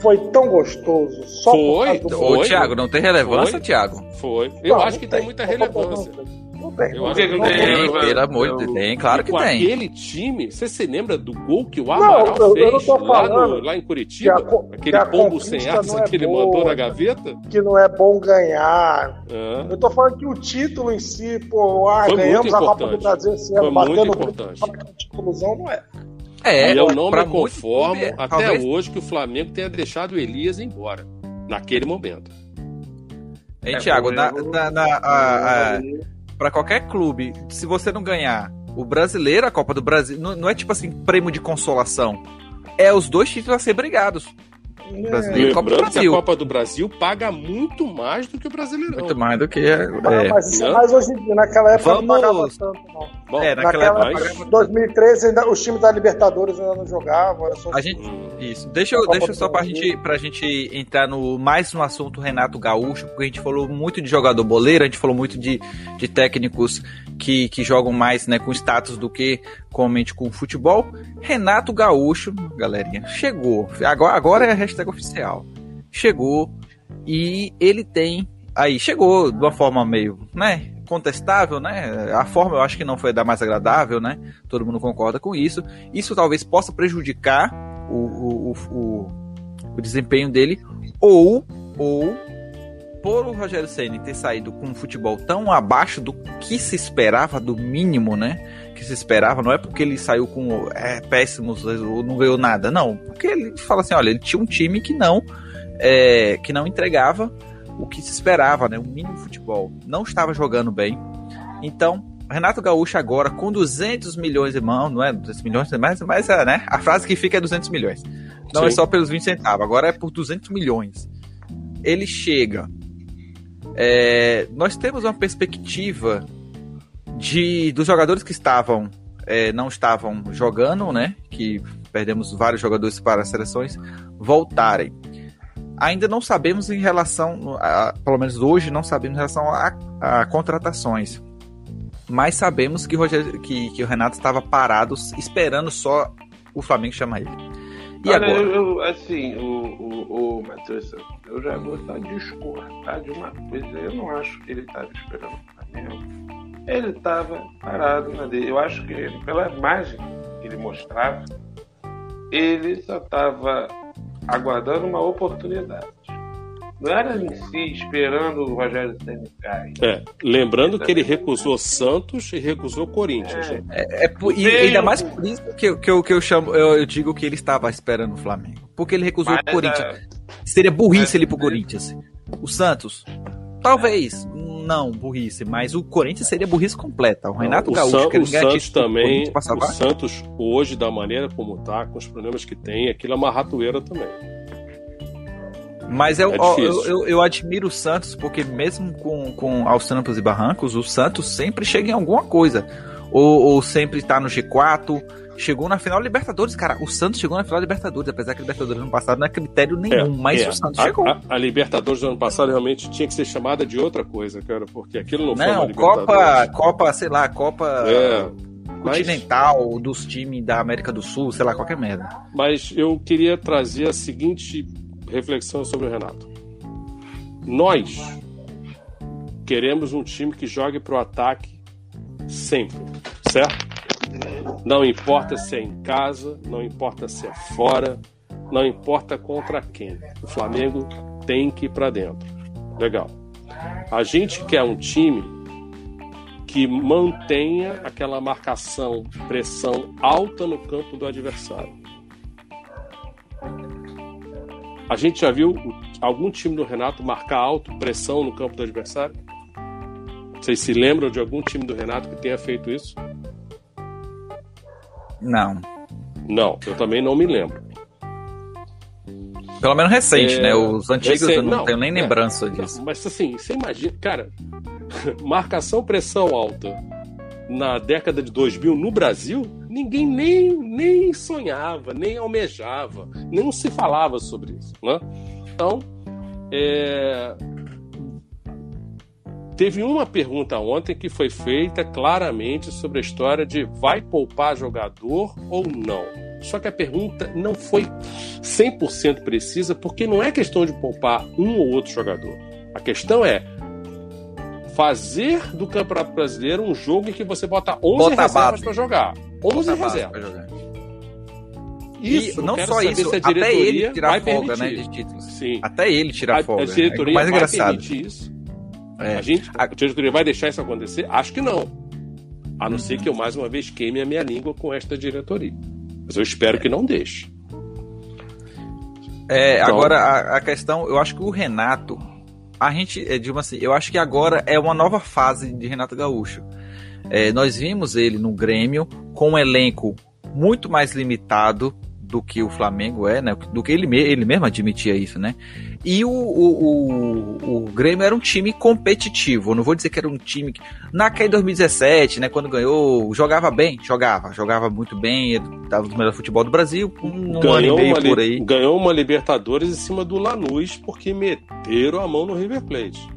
Speaker 5: foi tão gostoso. Só
Speaker 3: foi,
Speaker 2: do... Ô, Thiago, não tem relevância, foi, Thiago?
Speaker 3: Foi. Eu não, acho que tem, tem muita relevância.
Speaker 5: Não tem.
Speaker 2: Eu que não tem, pelo amor de Deus. Tem, claro que
Speaker 3: com
Speaker 2: tem.
Speaker 3: aquele time, você se lembra do gol que o Amaral não, eu, fez eu lá, no, lá, em Curitiba? A, aquele pombo sem asa é que ele boa, mandou na gaveta?
Speaker 5: Que não é bom ganhar. Ah. Eu tô falando que o título em si, pô, ah, ganhamos a Copa do Brasil esse ano,
Speaker 3: batendo importante.
Speaker 5: Titulozão, não é.
Speaker 3: É, e eu não me conformo até talvez... hoje que o Flamengo tenha deixado o Elias embora, naquele momento.
Speaker 2: Hein, é, Thiago, na, na, na a, a, para qualquer clube, se você não ganhar o brasileiro, a Copa do Brasil, não, não é tipo assim, prêmio de consolação. É os dois títulos a ser brigados.
Speaker 3: Brasileiro, Copa do Brasil. a Copa do Brasil paga muito mais do que o brasileiro.
Speaker 2: Muito mais do que. É,
Speaker 5: é. Mas, mas, hoje em dia, naquela época Vamos... não pagava tanto, não. Bom, é, naquela, naquela época, 2013, ainda, os times da Libertadores ainda não jogavam.
Speaker 2: A gente, isso. Deixa eu, deixa só pra gente, pra gente entrar no, mais no assunto Renato Gaúcho, porque a gente falou muito de jogador boleiro, a gente falou muito de, de técnicos que, que jogam mais né, com status do que comente com futebol. Renato Gaúcho, galerinha, chegou. Agora, agora é a hashtag oficial. Chegou e ele tem. Aí, chegou de uma forma meio, né? Contestável, né? A forma eu acho que não foi da mais agradável, né? Todo mundo concorda com isso. Isso talvez possa prejudicar o, o, o, o desempenho dele, ou, ou por o Rogério Ceni ter saído com um futebol tão abaixo do que se esperava, do mínimo, né? Que se esperava, não é porque ele saiu com é, péssimos ou não ganhou nada, não. Porque ele fala assim, olha, ele tinha um time que não é, que não entregava o que se esperava, né? O mínimo futebol. Não estava jogando bem. Então, Renato Gaúcho agora com 200 milhões de mão, não é 200 milhões, mas, mas é, né? A frase que fica é 200 milhões. Não é Sim. é só pelos 20 centavos, agora é por 200 milhões. Ele chega é, nós temos uma perspectiva de dos jogadores que estavam é, não estavam jogando, né? Que perdemos vários jogadores para as seleções voltarem. Ainda não sabemos em relação, a, pelo menos hoje, não sabemos em relação a, a contratações. Mas sabemos que, Roger, que, que o Renato estava parado, esperando só o Flamengo chamar ele.
Speaker 5: E Olha, agora? Eu, eu, assim, o, o, o Matheus, eu já vou estar discordar de uma coisa. Eu não acho que ele estava esperando o Flamengo. Ele estava parado na dele. Eu acho que ele, pela imagem que ele mostrava, ele só estava aguardando uma oportunidade. Não era em si esperando o Rogério Senna cair.
Speaker 3: É, lembrando que ele recusou Santos e recusou Corinthians.
Speaker 2: É, é, é e ainda mais por isso que, eu, que, eu, que eu chamo, eu, eu, digo que ele estava esperando o Flamengo. Porque ele recusou Mas, o Corinthians. É... Seria burrice ele pro Corinthians. O Santos, talvez. Não, burrice, mas o Corinthians seria burrice completa. O Renato
Speaker 3: o
Speaker 2: Gaúcho,
Speaker 3: San, que o Santos também, o Santos hoje da maneira como tá, com os problemas que tem, aquilo é uma ratoeira também.
Speaker 2: Mas eu, é eu, eu, eu, admiro o Santos porque mesmo com, com aos trampos e barrancos, o Santos sempre chega em alguma coisa. Ou, ou sempre está no G4, chegou na final Libertadores, cara. O Santos chegou na final Libertadores, apesar que a Libertadores ano passado não é critério nenhum, é, mas é. o Santos
Speaker 3: a,
Speaker 2: chegou.
Speaker 3: A, a, Libertadores do ano passado realmente tinha que ser chamada de outra coisa, cara, porque aquilo não,
Speaker 2: não foi uma Copa, Copa, sei lá, Copa é, continental mas... dos times da América do Sul, sei lá, qualquer merda.
Speaker 3: Mas eu queria trazer a seguinte reflexão sobre o Renato. Nós queremos um time que jogue para o ataque sempre, certo? Não importa se é em casa, não importa se é fora, não importa contra quem. O Flamengo tem que ir para dentro. Legal. A gente quer um time que mantenha aquela marcação, pressão alta no campo do adversário. A gente já viu algum time do Renato marcar alto, pressão no campo do adversário? Vocês se lembram de algum time do Renato que tenha feito isso?
Speaker 2: Não.
Speaker 3: Não, eu também não me lembro.
Speaker 2: Pelo menos recente, é... né? Os antigos eu não, não tenho nem é, lembrança disso.
Speaker 3: Não, mas assim, você imagina, cara, <laughs> marcação pressão alta na década de 2000 no Brasil, ninguém nem, nem sonhava, nem almejava, nem se falava sobre isso, né? Então, é, Teve uma pergunta ontem que foi feita claramente sobre a história de vai poupar jogador ou não. Só que a pergunta não foi 100% precisa, porque não é questão de poupar um ou outro jogador. A questão é fazer do Campeonato Brasileiro um jogo em que você bota 11 bota reservas para jogar. 11 reservas. Jogar.
Speaker 2: Isso, e não só isso, até ele tirar folga, né, de títulos. Sim. Até ele tirar a, folga. A diretoria é mais engraçado.
Speaker 3: isso. É. A gente, a diretoria vai deixar isso acontecer? Acho que não. A não ser que eu mais uma vez queime a minha língua com esta diretoria. Mas eu espero que não deixe.
Speaker 2: É, então... Agora, a, a, questão, eu acho que o Renato, a gente, é, digamos assim, eu acho que agora é uma nova fase de Renato Gaúcho. É, nós vimos ele no Grêmio com um elenco muito mais limitado do que o Flamengo é, né? Do que ele, ele mesmo admitia isso, né? E o, o, o, o Grêmio era um time competitivo. Eu não vou dizer que era um time que. Naquele 2017, né? Quando ganhou, jogava bem, jogava, jogava muito bem, estava no melhor futebol do Brasil, um ganhou ano e meio por aí.
Speaker 3: Ganhou uma Libertadores em cima do Lanús porque meteram a mão no River Plate.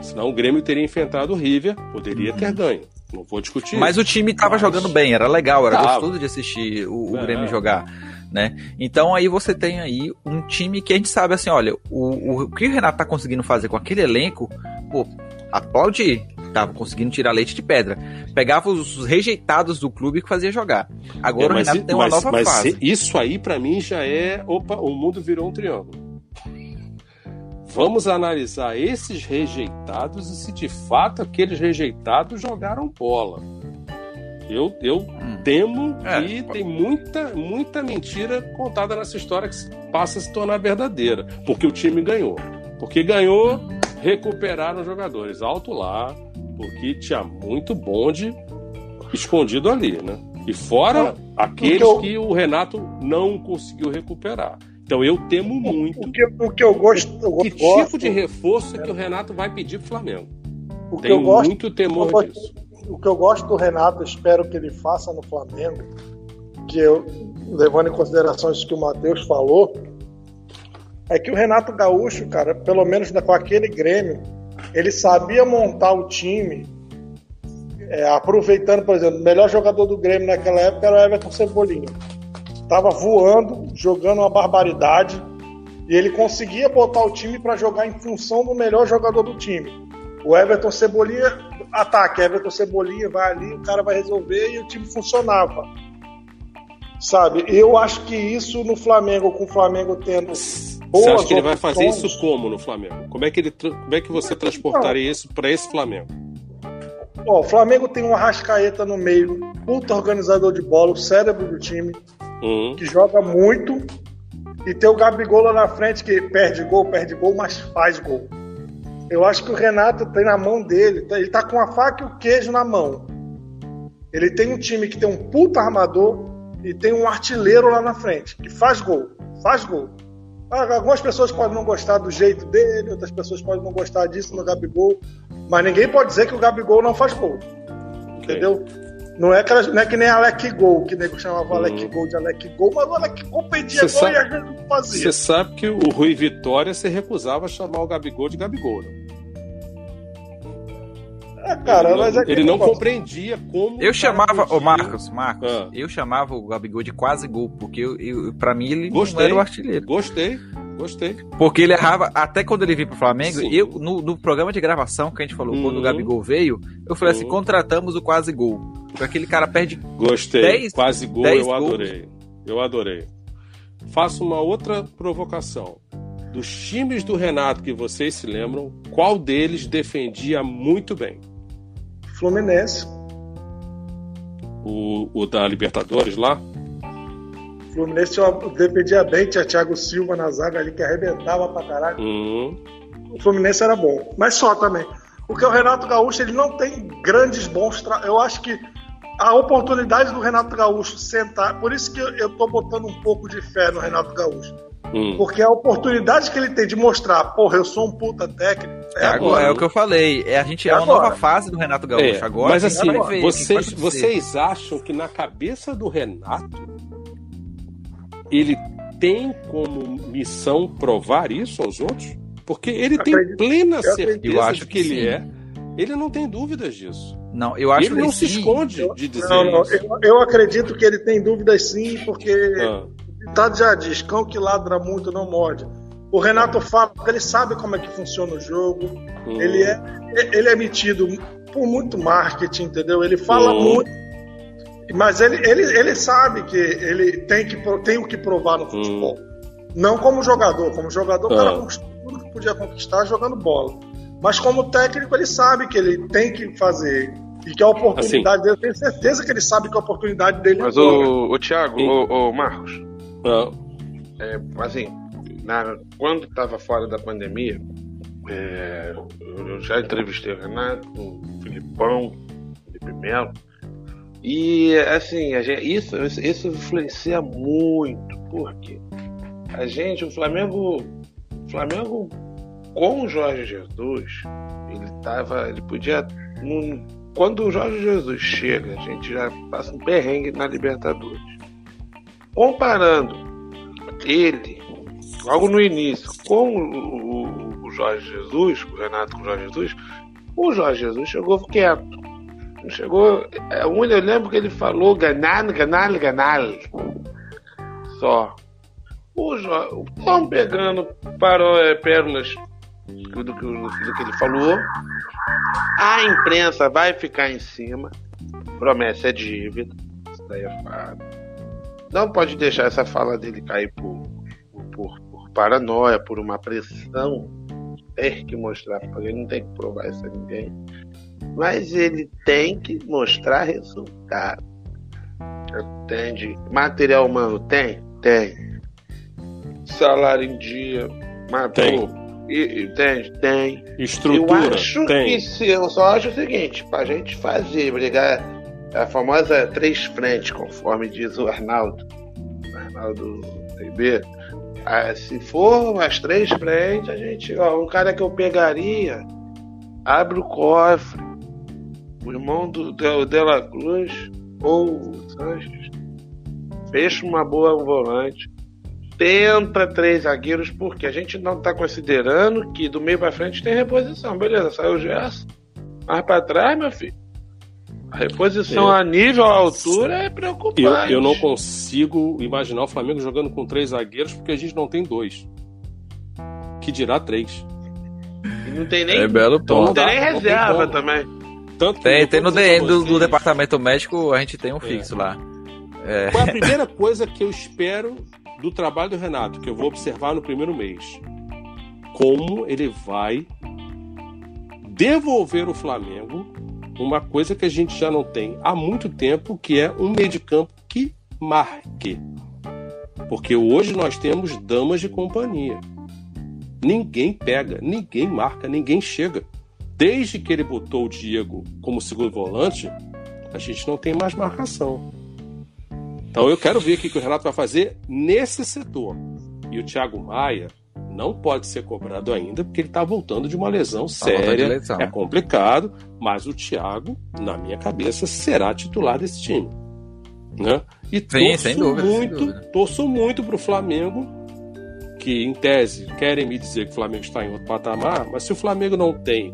Speaker 3: Senão o Grêmio teria enfrentado o River, poderia ter uhum. ganho. Não vou discutir.
Speaker 2: Mas o time estava Mas... jogando bem, era legal, era tava. gostoso de assistir o, o é. Grêmio jogar. Né? Então aí você tem aí um time que a gente sabe assim, olha, o, o que o Renato tá conseguindo fazer com aquele elenco, pô, aplaudir. Tava conseguindo tirar leite de pedra. Pegava os rejeitados do clube que fazia jogar. Agora é, o Renato tem uma mas, nova mas fase.
Speaker 3: Isso aí para mim já é, opa, o mundo virou um triângulo. Vamos analisar esses rejeitados e se de fato aqueles rejeitados jogaram bola. Eu, eu hum. temo é, que tem muita, muita mentira contada nessa história que passa a se tornar verdadeira. Porque o time ganhou. Porque ganhou, recuperaram os jogadores. Alto lá, porque tinha muito bonde escondido ali, né? E fora ah, aqueles eu... que o Renato não conseguiu recuperar. Então eu temo muito.
Speaker 5: O que, o que eu gosto. Eu
Speaker 3: que
Speaker 5: gosto,
Speaker 3: tipo de reforço é que o Renato vai pedir pro Flamengo? O que Tenho eu gosto, muito temor
Speaker 5: gosto,
Speaker 3: disso.
Speaker 5: O que eu gosto do Renato, espero que ele faça no Flamengo, que eu, levando em consideração isso que o Matheus falou, é que o Renato Gaúcho, cara, pelo menos com aquele Grêmio, ele sabia montar o time, é, aproveitando, por exemplo, o melhor jogador do Grêmio naquela época era o Everton Cebolinha estava voando, jogando uma barbaridade, e ele conseguia botar o time para jogar em função do melhor jogador do time. O Everton Cebolinha, ataque, Everton Cebolinha vai ali, o cara vai resolver e o time funcionava. Sabe? Eu acho que isso no Flamengo, com o Flamengo tendo
Speaker 3: Você acha que ele vai fazer isso como no Flamengo? Como é que, ele, como é que você transportaria isso para esse Flamengo?
Speaker 5: Ó, o Flamengo tem um Arrascaeta no meio, puta organizador de bola, o cérebro do time uhum. que joga muito, e tem o Gabigol lá na frente que perde gol, perde gol, mas faz gol. Eu acho que o Renato tem na mão dele, ele tá com a faca e o queijo na mão. Ele tem um time que tem um puta armador e tem um artilheiro lá na frente, que faz gol, faz gol. Ah, algumas pessoas podem não gostar do jeito dele, outras pessoas podem não gostar disso no Gabigol, mas ninguém pode dizer que o Gabigol não faz gol. Okay. Entendeu? Não é, aquela, não é que nem Alec Gol, que nego chamava hum. Alec Gol de Alec Gol, mas o Alec Gol pedia gol sabe, e a gente não fazia.
Speaker 3: Você sabe que o Rui Vitória se recusava a chamar o Gabigol de Gabigol, né? É, cara, ele não, é ele não compreendia como.
Speaker 2: Eu chamava, ô Marcos, Marcos, ah. eu chamava o Gabigol de quase gol, porque eu, eu, pra mim ele gostei, não era o artilheiro.
Speaker 3: Gostei, gostei.
Speaker 2: Porque ele errava, até quando ele veio pro Flamengo, Sim. eu, no, no, programa de gravação que a gente falou, uhum. quando o uhum. Gabigol veio, eu falei assim: uhum. contratamos o quase gol. Porque aquele cara perde.
Speaker 3: Gostei. 10, quase gol, eu adorei. Eu adorei. Faço uma outra provocação dos times do Renato que vocês se lembram, qual deles defendia muito bem?
Speaker 5: Fluminense.
Speaker 3: O, o da Libertadores lá?
Speaker 5: Fluminense defendia bem, tinha Thiago Silva na zaga ali que arrebentava pra caralho. Uhum. O Fluminense era bom, mas só também. Porque o Renato Gaúcho ele não tem grandes bons. Tra... Eu acho que a oportunidade do Renato Gaúcho sentar. Por isso que eu tô botando um pouco de fé no Renato Gaúcho Hum. Porque a oportunidade que ele tem de mostrar, porra, eu sou um puta técnico.
Speaker 2: É, é agora. É o que eu falei. É, a gente é, é uma nova fase do Renato Gaúcho. É, agora,
Speaker 3: mas assim, vocês, vocês acham que na cabeça do Renato ele tem como missão provar isso aos outros? Porque ele tem plena certeza eu acho que, que ele é. Ele não tem dúvidas disso.
Speaker 2: Não, eu acho
Speaker 3: ele
Speaker 2: que
Speaker 3: não se sim. esconde de dizer
Speaker 5: não, não, eu, eu, acredito que ele tem dúvidas sim, porque ah ditado já diz: cão que ladra muito não morde. O Renato fala que ele sabe como é que funciona o jogo, uhum. ele, é, ele é metido por muito marketing, entendeu? Ele fala uhum. muito, mas ele, ele, ele sabe que ele tem, que, tem o que provar no futebol. Uhum. Não como jogador, como jogador, o cara ah. conquistou tudo que podia conquistar jogando bola. Mas como técnico, ele sabe que ele tem que fazer e que a oportunidade assim, dele, eu tenho certeza que ele sabe que a oportunidade dele
Speaker 4: mas é Mas o, o Thiago, o, o Marcos, é, assim, na, quando estava fora da pandemia, é, eu já entrevistei o Renato, o Filipão, o Felipe Melo, e assim, gente, isso, isso influencia muito, porque a gente, o Flamengo, o Flamengo com o Jorge Jesus, ele tava, ele podia. quando o Jorge Jesus chega, a gente já passa um perrengue na Libertadores. Comparando ele, logo no início, com o, o, Jorge Jesus, o Renato com o Jorge Jesus, o Jorge Jesus chegou quieto. Chegou. É, eu lembro que ele falou ganal, ganal, ganal. Só. Estão pegando para, é, pérolas do, do, que ele falou. A imprensa vai ficar em cima. Promessa é dívida. Isso daí é fato não pode deixar essa fala dele cair por, por, por paranoia, por uma pressão. Tem que mostrar para ele, não tem que provar isso a ninguém. Mas ele tem que mostrar resultado. Entende? Material humano tem? Tem. Salário em dia. Mas, tem. Pô, entende? Tem.
Speaker 3: Estrutura.
Speaker 4: Eu acho
Speaker 3: tem.
Speaker 4: que se, eu só acho o seguinte, pra gente fazer, brigar a famosa três frentes, conforme diz o Arnaldo, Arnaldo Ribeiro. Ah, se for as três frentes, a gente, ó, um cara que eu pegaria, abre o cofre, o irmão do Dela Cruz ou o Sanches, fecha uma boa volante, tenta três zagueiros, porque a gente não está considerando que do meio para frente tem reposição. Beleza, saiu o Gerson. Mais para trás, meu filho a reposição é. a nível, a altura é preocupante.
Speaker 3: Eu, eu não consigo imaginar o Flamengo jogando com três zagueiros porque a gente não tem dois. Que dirá três.
Speaker 4: E não tem nem,
Speaker 2: é belo
Speaker 4: ponto. Não tem nem reserva também.
Speaker 2: Tanto tem, tem no DM do, do, departamento médico, a gente tem um é. fixo lá.
Speaker 3: É. Qual é a <laughs> primeira coisa que eu espero do trabalho do Renato, que eu vou observar no primeiro mês? Como ele vai devolver o Flamengo uma coisa que a gente já não tem há muito tempo, que é um meio de campo que marque. Porque hoje nós temos damas de companhia. Ninguém pega, ninguém marca, ninguém chega. Desde que ele botou o Diego como segundo volante, a gente não tem mais marcação. Então eu quero ver o que o Renato vai fazer nesse setor. E o Thiago Maia, não pode ser cobrado ainda, porque ele está voltando de uma lesão tá séria. Lesão. É complicado, mas o Thiago, na minha cabeça, será titular desse time. Né? E Sim, torço dúvida, muito, torço muito para o Flamengo, que em tese querem me dizer que o Flamengo está em outro patamar, mas se o Flamengo não tem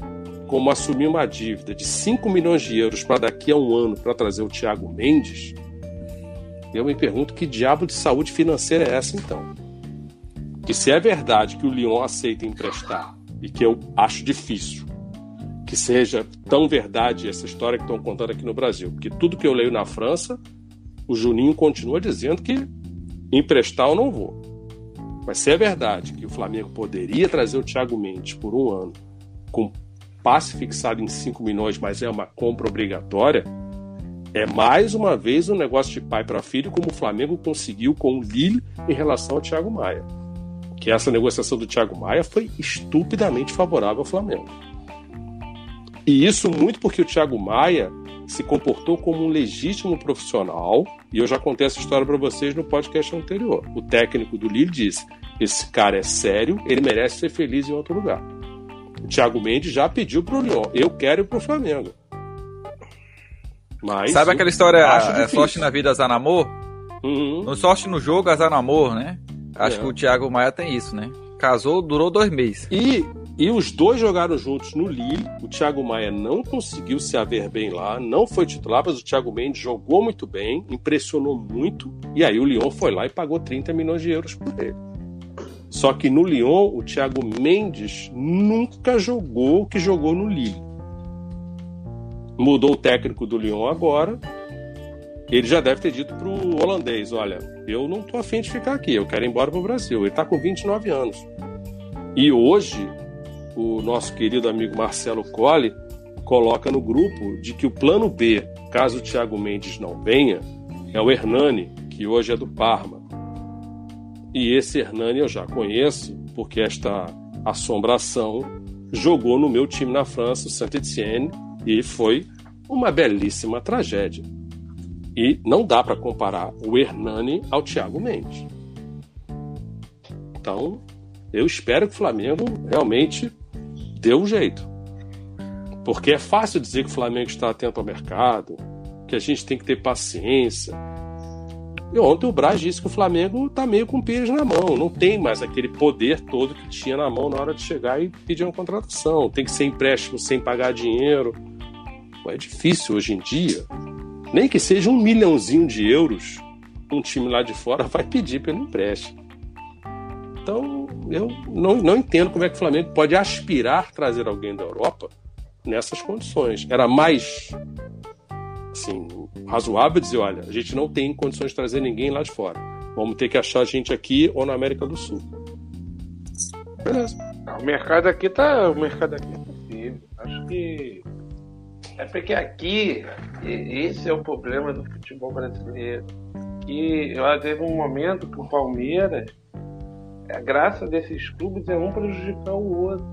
Speaker 3: como assumir uma dívida de 5 milhões de euros para daqui a um ano para trazer o Thiago Mendes, eu me pergunto que diabo de saúde financeira é essa então? Que se é verdade que o Lyon aceita emprestar, e que eu acho difícil que seja tão verdade essa história que estão contando aqui no Brasil, porque tudo que eu leio na França, o Juninho continua dizendo que emprestar eu não vou. Mas se é verdade que o Flamengo poderia trazer o Thiago Mendes por um ano, com passe fixado em 5 milhões, mas é uma compra obrigatória, é mais uma vez um negócio de pai para filho, como o Flamengo conseguiu com o Lille em relação ao Thiago Maia. Que essa negociação do Thiago Maia foi estupidamente favorável ao Flamengo. E isso muito porque o Thiago Maia se comportou como um legítimo profissional, e eu já contei essa história para vocês no podcast anterior. O técnico do Lille disse: esse cara é sério, ele merece ser feliz em outro lugar. O Thiago Mendes já pediu pro Lyon, eu quero ir pro Flamengo.
Speaker 2: Mas, Sabe aquela história, é sorte na vida, azar no amor? Uhum. No sorte no jogo, azar no amor, né? Acho é. que o Thiago Maia tem isso, né? Casou, durou dois meses.
Speaker 3: E, e os dois jogaram juntos no Lille. O Thiago Maia não conseguiu se haver bem lá, não foi titular, mas o Thiago Mendes jogou muito bem, impressionou muito. E aí o Lyon foi lá e pagou 30 milhões de euros por ele. Só que no Lyon, o Thiago Mendes nunca jogou o que jogou no Lille. Mudou o técnico do Lyon agora. Ele já deve ter dito pro holandês: olha, eu não tô afim de ficar aqui, eu quero ir embora pro Brasil. Ele tá com 29 anos. E hoje, o nosso querido amigo Marcelo Colli coloca no grupo de que o plano B, caso o Thiago Mendes não venha, é o Hernani, que hoje é do Parma. E esse Hernani eu já conheço, porque esta assombração jogou no meu time na França, o Saint-Etienne, e foi uma belíssima tragédia. E não dá para comparar o Hernani ao Thiago Mendes. Então, eu espero que o Flamengo realmente dê um jeito. Porque é fácil dizer que o Flamengo está atento ao mercado, que a gente tem que ter paciência. E ontem o Braz disse que o Flamengo está meio com o pires na mão, não tem mais aquele poder todo que tinha na mão na hora de chegar e pedir uma contratação. Tem que ser empréstimo sem pagar dinheiro. É difícil hoje em dia. Nem que seja um milhãozinho de euros, um time lá de fora vai pedir pelo empréstimo. Então, eu não, não entendo como é que o Flamengo pode aspirar trazer alguém da Europa nessas condições. Era mais assim, razoável dizer, olha, a gente não tem condições de trazer ninguém lá de fora. Vamos ter que achar a gente aqui ou na América do Sul.
Speaker 4: Beleza. O mercado aqui tá. O mercado aqui é possível. Acho que é porque aqui, esse é o problema do futebol brasileiro. Que eu teve um momento que o Palmeiras, a graça desses clubes é um prejudicar o outro,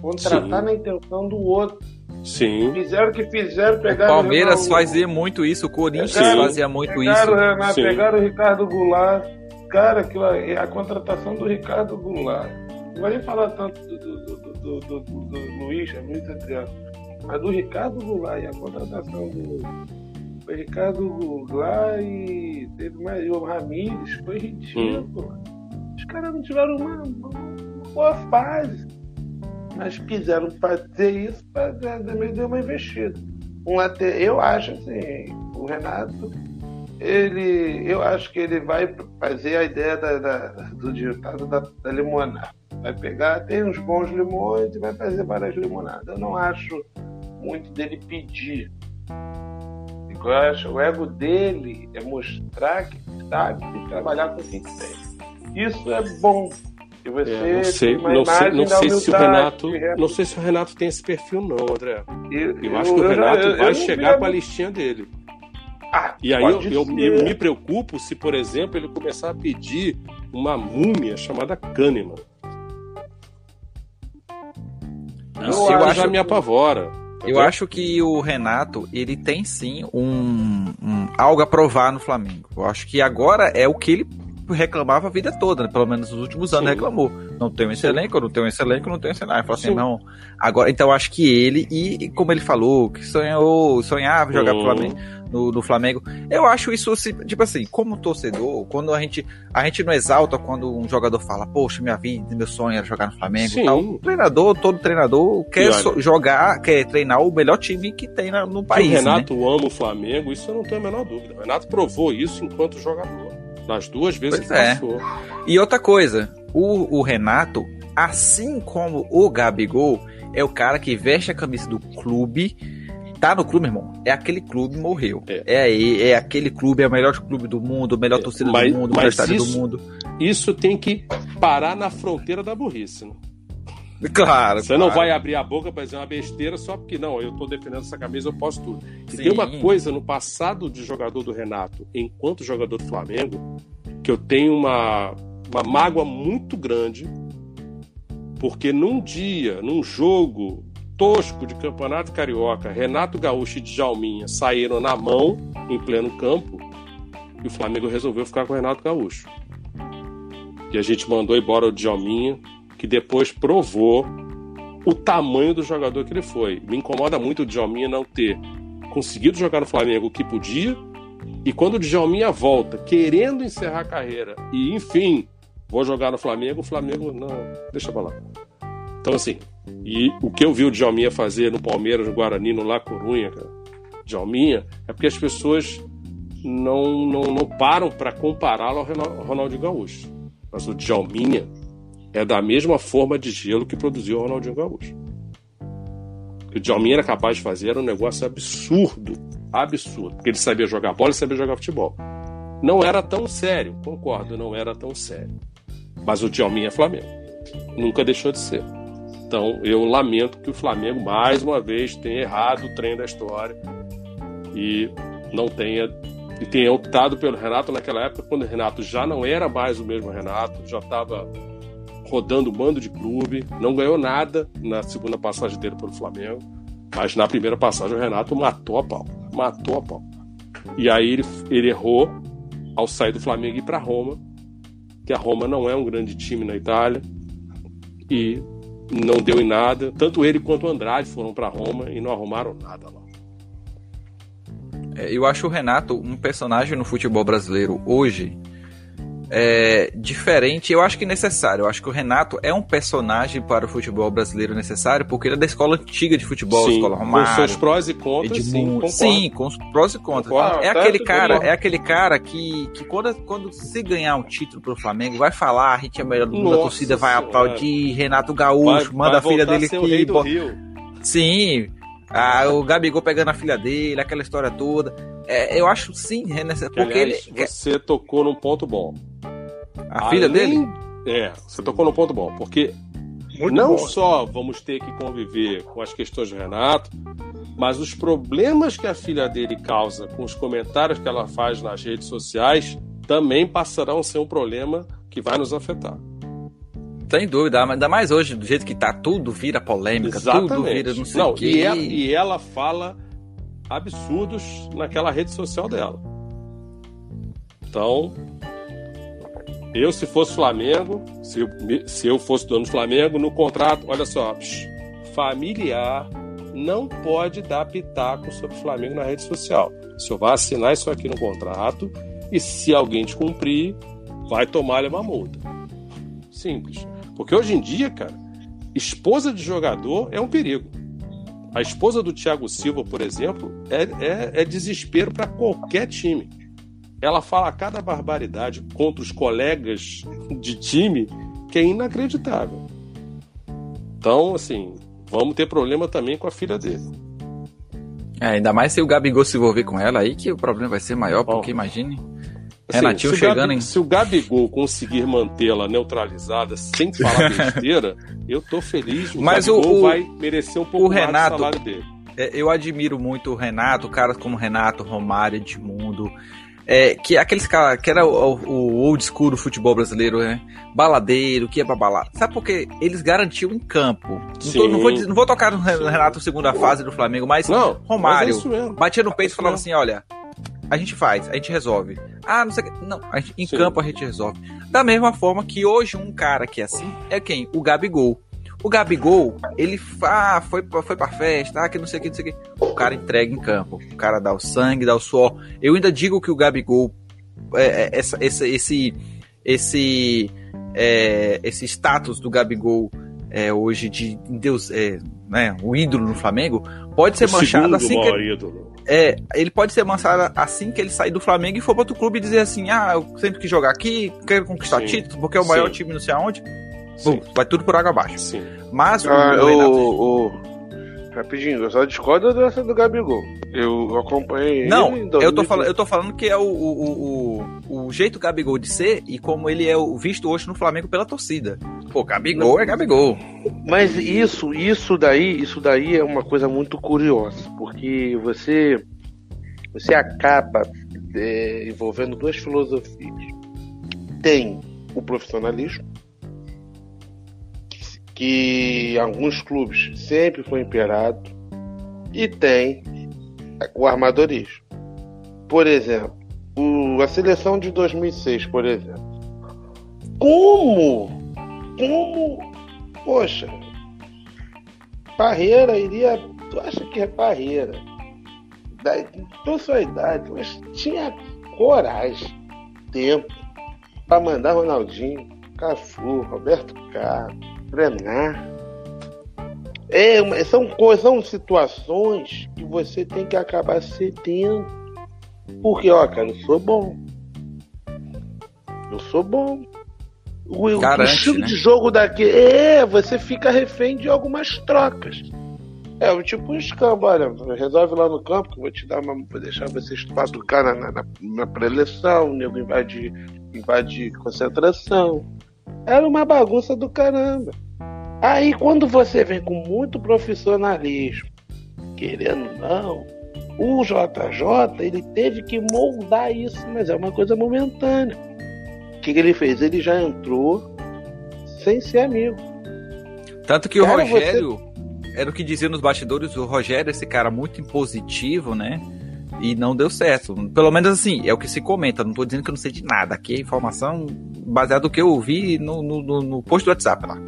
Speaker 4: contratar Sim. na intenção do outro.
Speaker 3: Sim.
Speaker 4: Fizeram o que fizeram, pegaram.
Speaker 2: O Palmeiras o fazia muito isso, o Corinthians pegaram, fazia muito
Speaker 4: pegaram,
Speaker 2: isso.
Speaker 4: Renato, pegaram o Ricardo Goulart. Cara, aquilo, a contratação do Ricardo Goulart. Não vai nem falar tanto do, do, do, do, do, do Luiz, é Adriano a do Ricardo Goulart e a contratação do, do Ricardo Goulart e teve mais o Ramires foi ridículo. Hum. Os caras não tiveram uma, uma, boa fase. Mas quiseram fazer isso para também dar uma investida. Um até, eu acho assim, o Renato, ele, eu acho que ele vai fazer a ideia da, da, do ditado da, da limonada. Vai pegar, tem uns bons limões e vai fazer várias limonadas. Eu não acho muito dele pedir. Eu acho, o ego dele é mostrar que sabe trabalhar com o que tem. Isso é bom. E você é,
Speaker 3: não sei, não sei, não sei se o Renato, não sei se o Renato tem esse perfil não, André. Eu, eu acho que o Renato eu, vai chegar com a listinha dele. Ah, e aí eu, eu, eu, me preocupo se, por exemplo, ele começar a pedir uma múmia chamada Kahneman. Isso eu já me apavora.
Speaker 2: Eu acho que o Renato, ele tem sim um, um, algo a provar no Flamengo. Eu acho que agora é o que ele reclamava a vida toda, né? pelo menos nos últimos anos Sim. reclamou. Não tem esse elenco, não tem esse elenco, não tem esse elenco. Falou assim, não. Agora, então acho que ele, e como ele falou, que sonhou, sonhava jogar uhum. Flamengo no, no, Flamengo. Eu acho isso, tipo assim, como torcedor, quando a gente, a gente não exalta quando um jogador fala, poxa, minha vida, meu sonho era jogar no Flamengo Sim. tal. O treinador, todo treinador quer so, jogar, quer treinar o melhor time que tem no país. o
Speaker 3: né? Renato né? ama o Flamengo, isso eu não tenho a menor dúvida. O Renato provou isso enquanto jogador. Nas duas vezes pois que é. passou.
Speaker 2: E outra coisa, o, o Renato, assim como o Gabigol, é o cara que veste a camisa do clube tá no clube, irmão, é aquele clube morreu. É, é, é aquele clube, é o melhor clube do mundo, a melhor é, torcida mas, do mundo, o melhor estádio do mundo.
Speaker 3: Isso tem que parar na fronteira da burrice, né? <laughs>
Speaker 2: Claro.
Speaker 3: Você claro. não vai abrir a boca para dizer uma besteira só porque não, eu tô defendendo essa camisa, eu posso tudo. E tem uma coisa no passado de jogador do Renato, enquanto jogador do Flamengo, que eu tenho uma, uma mágoa muito grande, porque num dia, num jogo tosco de Campeonato Carioca, Renato Gaúcho e Djalminha saíram na mão em pleno campo e o Flamengo resolveu ficar com o Renato Gaúcho. E a gente mandou embora o Djalminha, que depois provou o tamanho do jogador que ele foi. Me incomoda muito o Djalminha não ter conseguido jogar no Flamengo o que podia e quando o Djalminha volta querendo encerrar a carreira e enfim, vou jogar no Flamengo, o Flamengo não, deixa pra lá. Então assim, e o que eu vi o Djalminha fazer no Palmeiras, no Guarani, no La Corunha, cara, Djalminha, é porque as pessoas não, não, não param para compará-lo ao Ronaldinho Gaúcho. Mas o Djalminha é da mesma forma de gelo que produziu o Ronaldinho Gaúcho. O que o Djalminha era capaz de fazer era um negócio absurdo. Absurdo. Porque ele sabia jogar bola e sabia jogar futebol. Não era tão sério, concordo, não era tão sério. Mas o Djalminha é Flamengo. Nunca deixou de ser. Então eu lamento que o Flamengo mais uma vez tenha errado o trem da história e não tenha e tenha optado pelo Renato naquela época quando o Renato já não era mais o mesmo Renato, já estava rodando um bando de clube, não ganhou nada na segunda passagem dele pelo Flamengo, mas na primeira passagem o Renato matou a pau, matou a pau. E aí ele, ele errou ao sair do Flamengo e ir para Roma, que a Roma não é um grande time na Itália e não deu em nada. Tanto ele quanto o Andrade foram para Roma e não arrumaram nada lá.
Speaker 2: É, eu acho o Renato um personagem no futebol brasileiro hoje é, diferente, eu acho que necessário. Eu acho que o Renato é um personagem para o futebol brasileiro necessário, porque ele é da escola antiga de futebol, sim, escola Romário.
Speaker 3: Com seus prós e contras, sim,
Speaker 2: sim, com os prós e contras. Concordo, é aquele cara, é aquele cara que, que quando, quando se ganhar um título pro Flamengo, vai falar, a gente é melhor do mundo, Nossa a torcida vai aplaudir, Renato Gaúcho, vai, manda vai a filha dele aqui. Sim, ah, o Gabigol pegando a filha dele, aquela história toda. É, eu acho sim, é necessário. Porque aliás,
Speaker 3: ele. Você tocou num ponto bom.
Speaker 2: A Além, filha dele?
Speaker 3: É, você tocou no ponto bom, porque Muito não bom. só vamos ter que conviver com as questões do Renato, mas os problemas que a filha dele causa com os comentários que ela faz nas redes sociais também passarão a ser um problema que vai nos afetar.
Speaker 2: Sem dúvida, ainda mais hoje, do jeito que tá, tudo vira polêmica, Exatamente. tudo vira não sei não, o quê.
Speaker 3: E ela, e ela fala absurdos naquela rede social dela. Então, eu, se fosse Flamengo, se eu, se eu fosse dono do Flamengo, no contrato, olha só, psh, familiar não pode dar pitaco sobre o Flamengo na rede social. O senhor vai assinar isso aqui no contrato e se alguém te cumprir, vai tomar uma multa. Simples. Porque hoje em dia, cara, esposa de jogador é um perigo. A esposa do Thiago Silva, por exemplo, é, é, é desespero para qualquer time ela fala cada barbaridade contra os colegas de time que é inacreditável. Então, assim, vamos ter problema também com a filha dele.
Speaker 2: É, ainda mais se o Gabigol se envolver com ela aí, que o problema vai ser maior, porque imagine.
Speaker 3: Assim, Renatinho se chegando Gabi, em. Se o Gabigol conseguir mantê-la neutralizada sem falar <laughs> besteira, eu tô feliz. O
Speaker 2: Mas
Speaker 3: Gabigol
Speaker 2: o,
Speaker 3: vai merecer um pouco
Speaker 2: o Renato,
Speaker 3: mais do salário dele.
Speaker 2: É, eu admiro muito o Renato, caras como Renato, Romário, Edmundo. É, que é aqueles caras que era o, o, old school do futebol brasileiro, né? Baladeiro, que ia pra balada. Sabe por quê? Eles garantiam em campo. Não, tô, não, vou, não, vou, tocar no Renato segunda fase do Flamengo, mas não, Romário mas é batia no peito e falava assim: olha, a gente faz, a gente resolve. Ah, não sei o que. Não, gente, em Sim. campo a gente resolve. Da mesma forma que hoje um cara que é assim é quem? O Gabigol. O Gabigol, ele ah, foi, foi pra festa, ah, que não sei o que, não sei o que. O cara entrega em campo. O cara dá o sangue, dá o suor. Eu ainda digo que o Gabigol, é, é, essa, essa, esse, esse, é, esse status do Gabigol é, hoje de Deus, é, né, o ídolo no Flamengo, pode ser o manchado assim que ele, é, ele pode ser manchado assim que ele sair do Flamengo e for para outro clube e dizer assim, ah, eu sempre quis jogar aqui, quero conquistar Sim. título, porque é o maior Sim. time não sei aonde. Bum, vai tudo por água abaixo. Sim. Mas
Speaker 6: ah, o, Renato... o, o... Rapidinho, eu só discordo dessa do Gabigol. Eu acompanhei
Speaker 2: Não, eu tô, falando, eu tô falando que é o, o, o, o jeito Gabigol de ser e como ele é visto hoje no Flamengo pela torcida. Pô, Gabigol Não. é Gabigol.
Speaker 4: Mas isso, isso daí, isso daí é uma coisa muito curiosa, porque você você acaba é, envolvendo duas filosofias. Tem o profissionalismo, que alguns clubes sempre foi imperado, e tem o armadorismo. Por exemplo, o, a seleção de 2006, por exemplo. Como? Como? Poxa, Parreira iria. Tu acha que é Parreira? Da toda sua idade, mas tinha coragem, tempo para mandar Ronaldinho, Cafu, Roberto Carlos, treinar. É, são, são situações que você tem que acabar cedendo. Porque, ó, cara, eu sou bom. Eu sou bom. O, Garante, o estilo né? de jogo daqui. É, você fica refém de algumas trocas. É, o tipo um escambo, olha, resolve lá no campo que eu vou te dar uma. Vou deixar vocês patucar na, na, na preleção, o nego invade, invade concentração. Era uma bagunça do caramba. Aí quando você vem com muito profissionalismo, querendo não, o JJ ele teve que moldar isso, mas é uma coisa momentânea. O que, que ele fez? Ele já entrou sem ser amigo.
Speaker 2: Tanto que cara, o Rogério, você... era o que dizia nos bastidores, o Rogério, esse cara muito impositivo, né? E não deu certo. Pelo menos assim, é o que se comenta. Não tô dizendo que eu não sei de nada. Aqui é informação baseada no que eu ouvi no, no, no post do WhatsApp lá.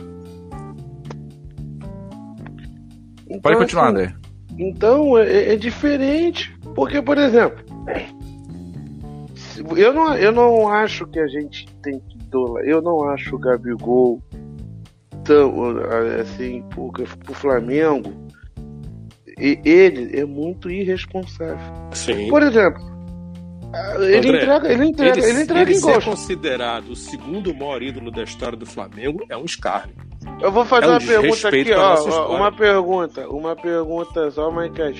Speaker 4: Então, Pode continuar, assim, André. Então é, é, diferente. Porque, por exemplo, eu não, eu não acho que a gente tem que dolar. Eu não acho o Gabigol tão assim pro, pro Flamengo. E ele é muito irresponsável.
Speaker 3: Sim.
Speaker 4: Por exemplo, ele André, entrega, ele entrega, ele, ele entrega
Speaker 3: ele ser considerado o segundo maior ídolo da história do Flamengo é um escárnio.
Speaker 4: Eu vou fazer é um uma pergunta aqui, ó, uma pergunta, uma pergunta só, Maicas.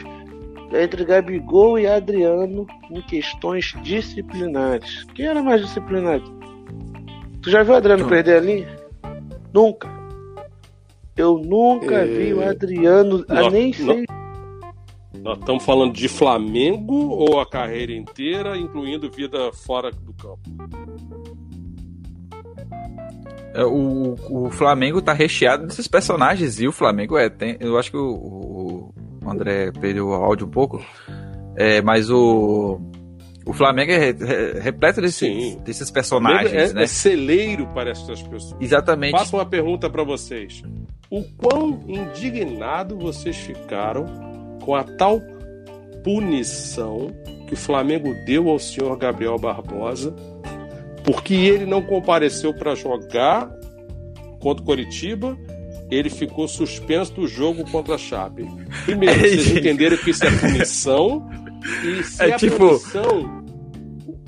Speaker 4: Entre Gabigol e Adriano em questões disciplinares. Quem era mais disciplinado? Tu já viu o Adriano Não. perder a linha? Nunca. Eu nunca é... vi o Adriano, nem sei.
Speaker 3: Nós estamos falando de Flamengo ou a carreira inteira, incluindo vida fora do campo?
Speaker 2: É, o, o Flamengo tá recheado desses personagens e o Flamengo é. Tem, eu acho que o, o André perdeu o áudio um pouco, é, mas o. O Flamengo é repleto desses, desses personagens, é, né?
Speaker 3: É celeiro para essas pessoas.
Speaker 2: Exatamente.
Speaker 3: Faço uma pergunta para vocês. O quão indignado vocês ficaram com a tal punição que o Flamengo deu ao senhor Gabriel Barbosa, porque ele não compareceu para jogar contra o Coritiba, ele ficou suspenso do jogo contra a Chape. Primeiro, <laughs> vocês entenderam que isso é punição, e se é, é tipo... punição,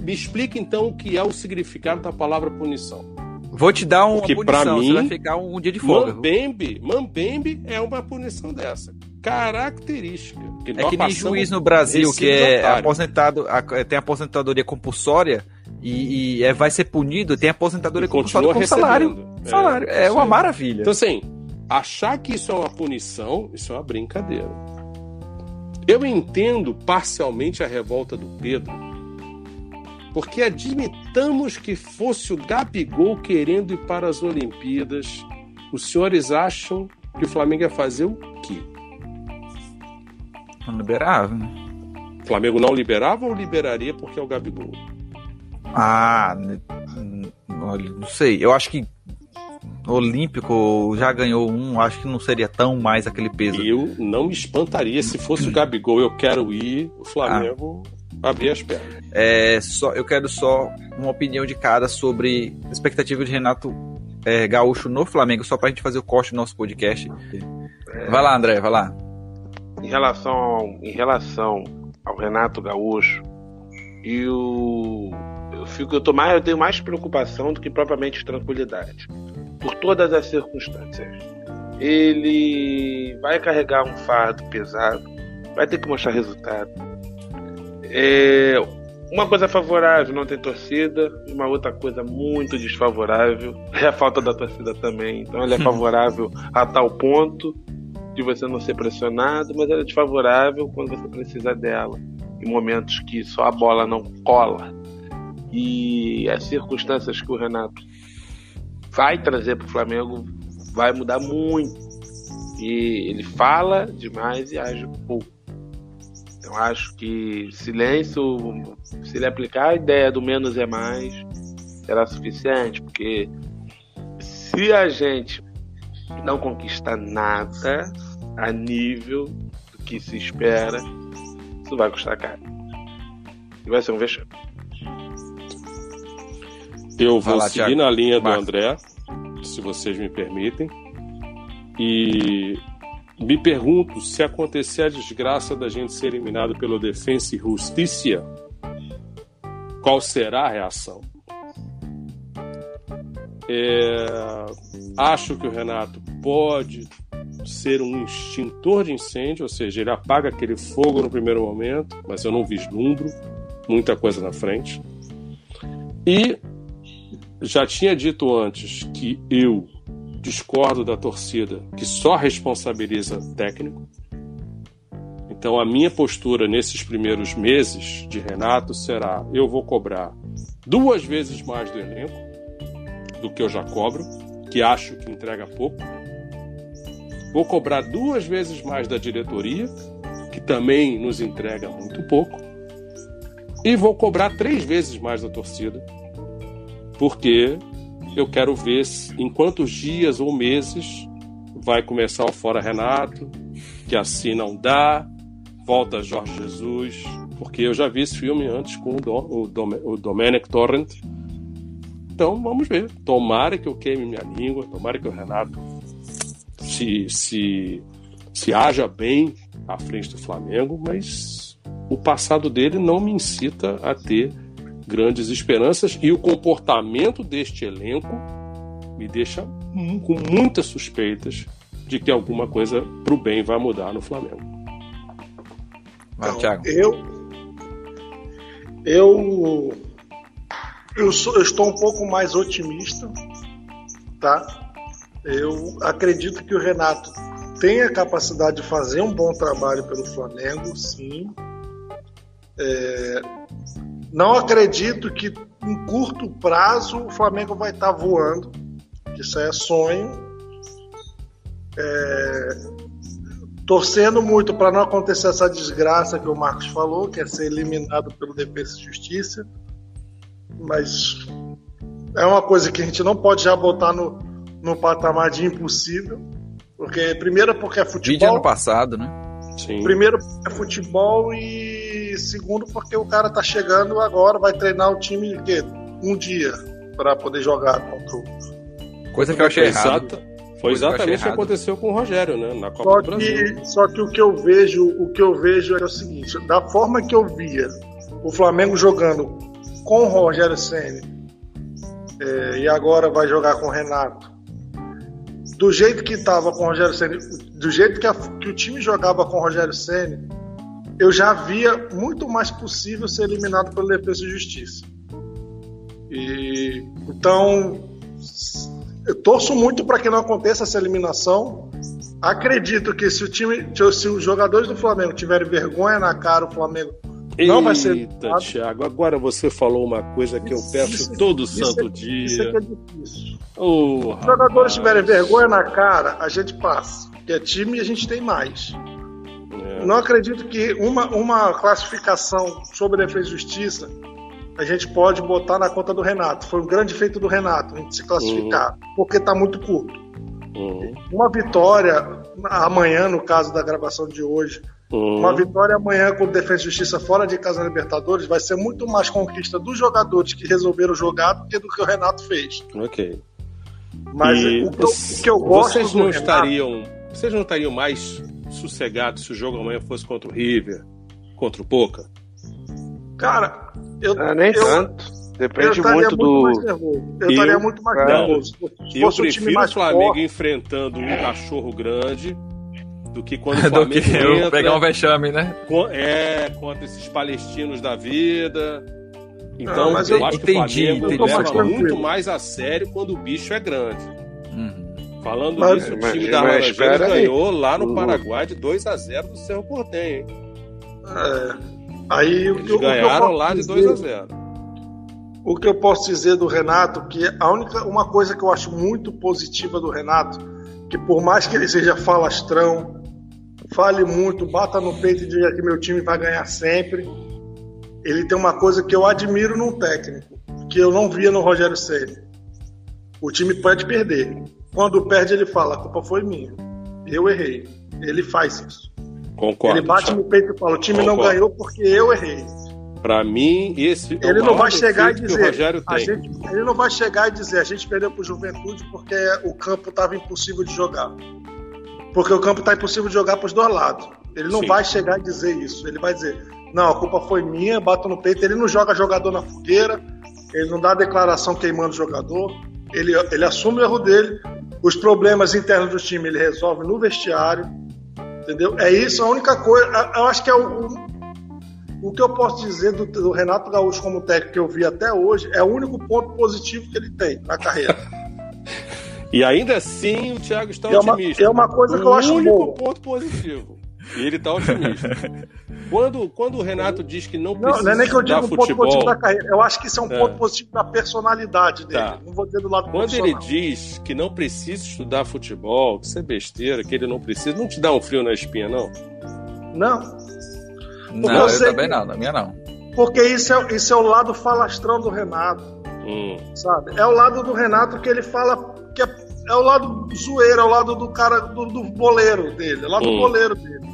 Speaker 3: me explica então o que é o significado da palavra punição.
Speaker 2: Vou te dar uma Porque punição, mim, você vai ficar um, dia de folga.
Speaker 3: Mambembe, Mambembe é uma punição dessa característica.
Speaker 2: Que é que nem juiz no Brasil que é aposentado, tem aposentadoria compulsória e, e é, vai ser punido, tem aposentadoria compulsória com salário. É, salário. É uma maravilha.
Speaker 3: Então, assim, achar que isso é uma punição, isso é uma brincadeira. Eu entendo parcialmente a revolta do Pedro, porque admitamos que fosse o Gabigol querendo ir para as Olimpíadas, os senhores acham que o Flamengo ia fazer o quê?
Speaker 2: Não liberava, né?
Speaker 3: O Flamengo não liberava ou liberaria porque é o Gabigol?
Speaker 2: Ah, olha, não sei. Eu acho que Olímpico já ganhou um, acho que não seria tão mais aquele peso.
Speaker 3: Eu não me espantaria se fosse o Gabigol, eu quero ir, o Flamengo ah. abrir as pernas.
Speaker 2: É, só, eu quero só uma opinião de cada sobre expectativa de Renato é, Gaúcho no Flamengo, só pra gente fazer o corte do nosso podcast. É... Vai lá, André, vai lá.
Speaker 4: Em relação ao, em relação ao Renato Gaúcho, eu, eu fico, eu, tô mais, eu tenho mais preocupação do que propriamente tranquilidade por todas as circunstâncias. Ele vai carregar um fardo pesado, vai ter que mostrar resultado. É, uma coisa favorável, não tem torcida, uma outra coisa muito desfavorável é a falta da torcida também. Então ele é <laughs> favorável a tal ponto de você não ser pressionado, mas ela é desfavorável quando você precisa dela, em momentos que só a bola não cola. E as circunstâncias que o Renato vai trazer para o Flamengo vai mudar muito. E ele fala demais e age pouco. Então acho que silêncio, se ele aplicar a ideia do menos é mais, será suficiente, porque se a gente não conquista nada a nível do que se espera, isso vai custar caro. E vai ser um vexame.
Speaker 3: Eu vou lá, seguir Thiago. na linha do André, se vocês me permitem. E me pergunto se acontecer a desgraça da gente ser eliminado pelo Defensa e Justiça, qual será a reação? É, acho que o Renato pode ser um extintor de incêndio, ou seja, ele apaga aquele fogo no primeiro momento, mas eu não vislumbro muita coisa na frente. E já tinha dito antes que eu discordo da torcida que só responsabiliza técnico. Então a minha postura nesses primeiros meses de Renato será: eu vou cobrar duas vezes mais do elenco do que eu já cobro, que acho que entrega pouco. Vou cobrar duas vezes mais da diretoria, que também nos entrega muito pouco. E vou cobrar três vezes mais da torcida, porque eu quero ver em quantos dias ou meses vai começar o Fora Renato, que assim não dá, volta Jorge Jesus, porque eu já vi esse filme antes com o, Dom, o, Dom, o Domenic Torrent. Então vamos ver. Tomara que eu queime minha língua, tomara que o Renato se, se, se haja bem à frente do Flamengo, mas o passado dele não me incita a ter grandes esperanças e o comportamento deste elenco me deixa com muitas suspeitas de que alguma coisa para o bem vai mudar no Flamengo.
Speaker 5: Vai, Thiago. Eu, eu, eu, sou, eu estou um pouco mais otimista, tá? Eu acredito que o Renato tem a capacidade de fazer um bom trabalho pelo Flamengo, sim. É, não acredito que em curto prazo o Flamengo vai estar tá voando. Isso é sonho. É... Torcendo muito para não acontecer essa desgraça que o Marcos falou, que é ser eliminado pelo Defesa e Justiça. Mas é uma coisa que a gente não pode já botar no, no patamar de impossível. Porque, primeiro, porque é futebol. Vídeo
Speaker 2: ano passado, né?
Speaker 5: Sim. Primeiro, é futebol e segundo porque o cara tá chegando agora, vai treinar o time que um dia para poder jogar contra o
Speaker 2: Coisa que eu achei errado.
Speaker 3: Foi exatamente o que aconteceu com o Rogério, né? Na Copa
Speaker 5: só do Brasil. Que, só que o que eu vejo, o que eu vejo é o seguinte, da forma que eu via o Flamengo jogando com o Rogério Ceni é, e agora vai jogar com o Renato, do jeito que estava com o Rogério Ceni, do jeito que, a, que o time jogava com o Rogério Ceni, eu já via muito mais possível ser eliminado pelo Defesa e Justiça. E então eu torço muito para que não aconteça essa eliminação. Acredito que se o time, se os jogadores do Flamengo tiverem vergonha na cara, o Flamengo não Eita, vai ser.
Speaker 3: Eita, Thiago, agora você falou uma coisa que eu peço isso, todo isso santo
Speaker 5: é,
Speaker 3: dia.
Speaker 5: Isso é que é difícil. Oh, se os jogadores tiverem vergonha na cara, a gente passa. Que é time e a gente tem mais. É. Não acredito que uma, uma classificação sobre defesa e justiça a gente pode botar na conta do Renato. Foi um grande feito do Renato a gente se classificar, uhum. porque está muito curto. Uhum. Uma vitória amanhã, no caso da gravação de hoje, uhum. uma vitória amanhã com o Defesa e Justiça fora de casa na Libertadores vai ser muito mais conquista dos jogadores que resolveram jogar do que do que o Renato fez.
Speaker 3: Ok.
Speaker 5: Mas e o, que eu, o que eu gosto
Speaker 3: vocês não Renato... estariam, vocês não estariam mais sossegados se o jogo amanhã fosse contra o River, contra o Boca?
Speaker 5: Cara, eu.
Speaker 7: Ah, nem eu, tanto. Depende muito, muito
Speaker 5: do. Eu estaria muito mais nervoso.
Speaker 3: Eu prefiro o Flamengo forte. enfrentando um cachorro grande do que quando <laughs> o Flamengo do que
Speaker 2: eu pegar um vexame, né?
Speaker 3: É, contra esses palestinos da vida. Então,
Speaker 2: mas eu, eu acho
Speaker 3: entendi,
Speaker 2: que o Flamengo
Speaker 3: entendi, leva muito mais a sério quando o bicho é grande. Uhum. Falando mas, nisso, o time da Laranjeira ganhou lá no Paraguai de 2 a 0 do Cerro Portenho, hein?
Speaker 5: É. Aí,
Speaker 3: Eles o, ganharam o lá de 2 a 0
Speaker 5: O que eu posso dizer do Renato, que a única uma coisa que eu acho muito positiva do Renato, que por mais que ele seja falastrão, fale muito, bata no peito e diga que meu time vai ganhar sempre, ele tem uma coisa que eu admiro num técnico, que eu não via no Rogério Ceni. O time pode perder. Quando perde, ele fala: a culpa foi minha. Eu errei. Ele faz isso.
Speaker 3: Concordo.
Speaker 5: Ele bate no peito e fala: o time Concordo. não ganhou porque eu errei.
Speaker 3: Para mim, esse
Speaker 5: é ele não vai chegar e dizer, a gente, ele não vai chegar e dizer, a gente perdeu para o Juventude porque o campo estava impossível de jogar. Porque o campo está impossível de jogar para os dois lados. Ele não Sim. vai chegar e dizer isso. Ele vai dizer, não, a culpa foi minha, bato no peito. Ele não joga jogador na fogueira, ele não dá declaração queimando o jogador. Ele, ele assume o erro dele. Os problemas internos do time ele resolve no vestiário Entendeu? É isso, a única coisa. Eu acho que é o, o que eu posso dizer do, do, Renato Gaúcho como técnico que eu vi até hoje é o único ponto positivo que ele tem na carreira. <laughs>
Speaker 3: e ainda assim o Thiago está
Speaker 5: é
Speaker 3: otimista.
Speaker 5: Uma, é uma coisa que eu acho
Speaker 3: O único ponto positivo. E ele está otimista. quando, quando o Renato diz que não precisa. Não, não é
Speaker 5: nem que eu digo
Speaker 3: um
Speaker 5: ponto positivo da carreira. Eu acho que isso é um é. ponto positivo da personalidade dele. Tá. Não vou dizer do lado
Speaker 3: Quando ele diz que não precisa estudar futebol, que isso é besteira, que ele não precisa, não te dá um frio na espinha, não?
Speaker 5: Não.
Speaker 2: não, eu, eu também não, na minha não.
Speaker 5: Porque isso é, isso é o lado falastrão do Renato. Hum. Sabe? É o lado do Renato que ele fala que é, é o lado zoeiro, é o lado do cara do, do boleiro dele, é o lado hum. do boleiro dele.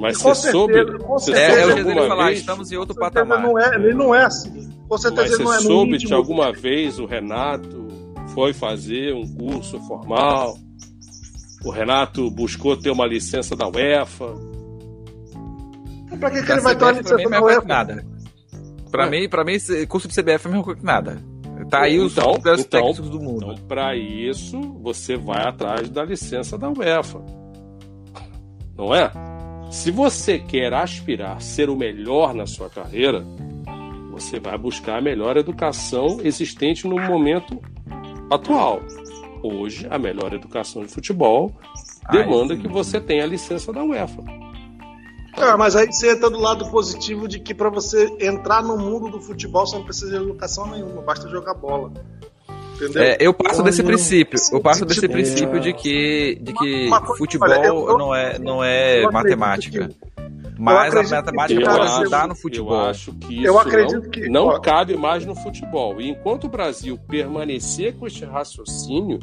Speaker 3: Mas você certeza, soube. Você
Speaker 2: é, soube é alguma falar, vez, estamos em outro patamar.
Speaker 5: Não é, ele não é assim. Com certeza
Speaker 3: Mas
Speaker 5: ele não é
Speaker 3: Você soube de alguma vez o Renato foi fazer um curso formal? O Renato buscou ter uma licença da UEFA?
Speaker 5: Pra que, que ele vai ter uma licença da UEFA?
Speaker 2: Nada. Pra, é. mim, pra mim, curso de CBF é melhor que nada. Tá aí os então, melhores então, técnicos do mundo.
Speaker 3: Então, pra isso, você vai atrás da licença da UEFA. Não é? Se você quer aspirar a ser o melhor na sua carreira, você vai buscar a melhor educação existente no momento atual. Hoje, a melhor educação de futebol demanda que você tenha a licença da UEFA.
Speaker 5: Ah, mas aí você entra do lado positivo de que para você entrar no mundo do futebol você não precisa de educação nenhuma, basta jogar bola.
Speaker 2: É, eu passo desse princípio. Eu passo desse princípio de que, de que futebol não é, não é matemática. Mas a matemática pode ajudar no futebol.
Speaker 3: Eu acho que isso eu acredito não, que, não ó, cabe mais no futebol. E enquanto o Brasil permanecer com este raciocínio,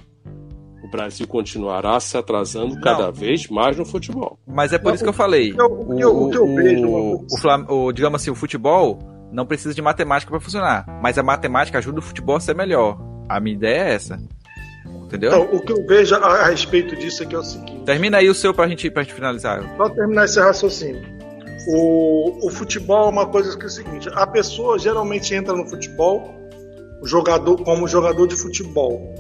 Speaker 3: o Brasil continuará se atrasando não. cada vez mais no futebol.
Speaker 2: Mas é por não, isso que eu falei. O, que eu, o, o, que eu vejo, o, o, digamos assim, o futebol não precisa de matemática para funcionar, mas a matemática ajuda o futebol a ser melhor. A minha ideia é essa. Entendeu?
Speaker 5: Então, o que eu vejo a, a respeito disso é que é o seguinte.
Speaker 2: Termina aí o seu pra gente, pra gente finalizar.
Speaker 5: Só terminar esse raciocínio. O, o futebol é uma coisa que é o seguinte: a pessoa geralmente entra no futebol o jogador como jogador de futebol.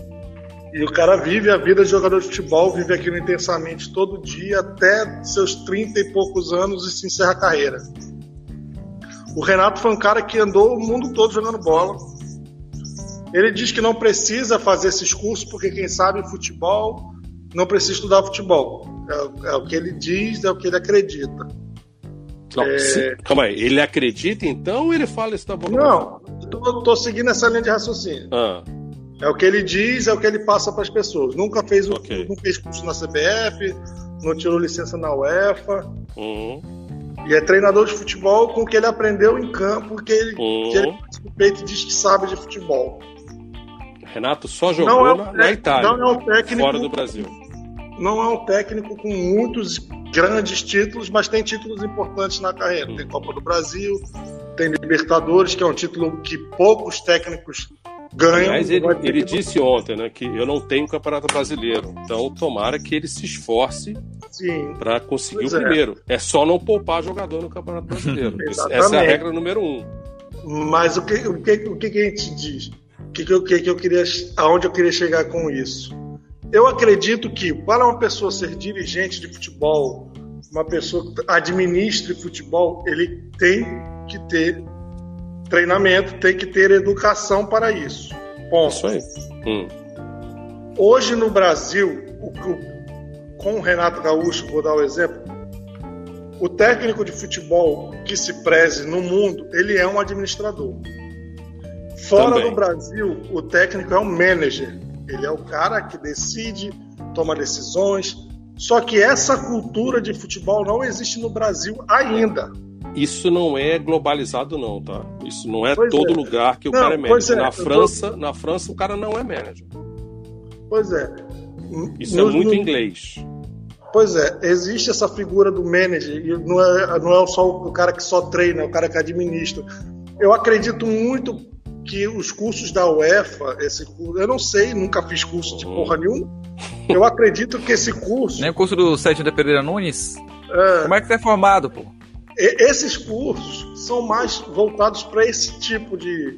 Speaker 5: E o cara vive a vida de jogador de futebol, vive aquilo intensamente todo dia, até seus 30 e poucos anos e se encerra a carreira. O Renato foi um cara que andou o mundo todo jogando bola, ele diz que não precisa fazer esses cursos porque quem sabe futebol não precisa estudar futebol. É, é o que ele diz, é o que ele acredita.
Speaker 3: Não, é... Calma aí, ele acredita então ou ele fala isso da boca?
Speaker 5: Não, tô, tô seguindo essa linha de raciocínio. Ah. É o que ele diz, é o que ele passa para as pessoas. Nunca fez, okay. não fez curso na CBF, não tirou licença na UEFA. Uhum. E é treinador de futebol com o que ele aprendeu em campo, que ele, uhum. que ele no peito e diz que sabe de futebol.
Speaker 3: Renato só jogou é um na, na, Itália,
Speaker 5: não é um técnico,
Speaker 3: fora do Brasil.
Speaker 5: Não é um técnico com muitos grandes títulos, mas tem títulos importantes na carreira. Hum. Tem Copa do Brasil, tem Libertadores, que é um título que poucos técnicos ganham.
Speaker 3: Mas ele, ele disse ontem né, que eu não tenho Campeonato Brasileiro. Então, tomara que ele se esforce para conseguir pois o é. primeiro. É. é. só não poupar jogador no Campeonato <laughs> Brasileiro. Essa é a regra número um.
Speaker 5: Mas o que, o que, o que a gente diz? O que, o que eu queria, aonde eu queria chegar com isso? Eu acredito que para uma pessoa ser dirigente de futebol, uma pessoa que administre futebol, ele tem que ter treinamento, tem que ter educação para isso. Ponto. Isso aí. Hum. Hoje no Brasil, o, o, com o Renato Gaúcho, vou dar o um exemplo, o técnico de futebol que se preze no mundo, ele é um administrador. Fora Também. do Brasil, o técnico é um manager. Ele é o cara que decide, toma decisões. Só que essa cultura de futebol não existe no Brasil ainda.
Speaker 3: Isso não é globalizado não, tá? Isso não é pois todo é. lugar que o não, cara é manager. É. Na França, tô... na França o cara não é manager.
Speaker 5: Pois é.
Speaker 3: Isso é no, é muito no... inglês.
Speaker 5: Pois é, existe essa figura do manager, e não é, não é só o cara que só treina, é o cara que administra. Eu acredito muito que os cursos da UEFA, esse curso, eu não sei, nunca fiz curso de porra nenhuma. Eu acredito que esse curso.
Speaker 2: Nem o curso do Sérgio de Pereira Nunes? É, Como é que você é formado, pô?
Speaker 5: Esses cursos são mais voltados para esse tipo de,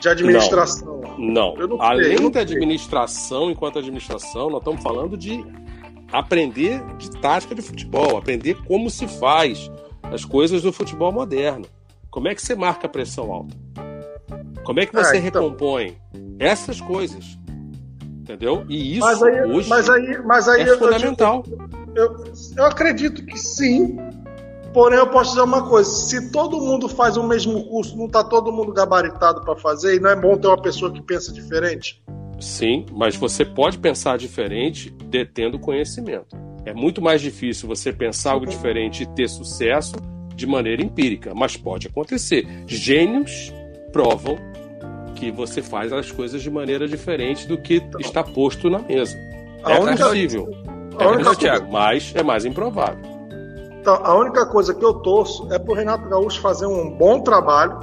Speaker 5: de administração.
Speaker 3: Não. não. não Além sei, da administração, enquanto administração, nós estamos falando de aprender de tática de futebol, aprender como se faz as coisas do futebol moderno. Como é que você marca a pressão alta? Como é que você é, então... recompõe essas coisas? Entendeu? E isso mas aí, hoje
Speaker 5: mas aí, mas aí
Speaker 3: é eu, fundamental.
Speaker 5: Eu, eu, eu acredito que sim, Porém, eu posso dizer uma coisa: se todo mundo faz o mesmo curso, não está todo mundo gabaritado para fazer, e não é bom ter uma pessoa que pensa diferente?
Speaker 3: Sim, mas você pode pensar diferente detendo conhecimento. É muito mais difícil você pensar algo diferente e ter sucesso de maneira empírica, mas pode acontecer. Gênios provam que você faz as coisas de maneira diferente do que então, está posto na mesa. É possível. É possível, mas é mais improvável.
Speaker 5: Então, a única coisa que eu torço é pro Renato Gaúcho fazer um bom trabalho.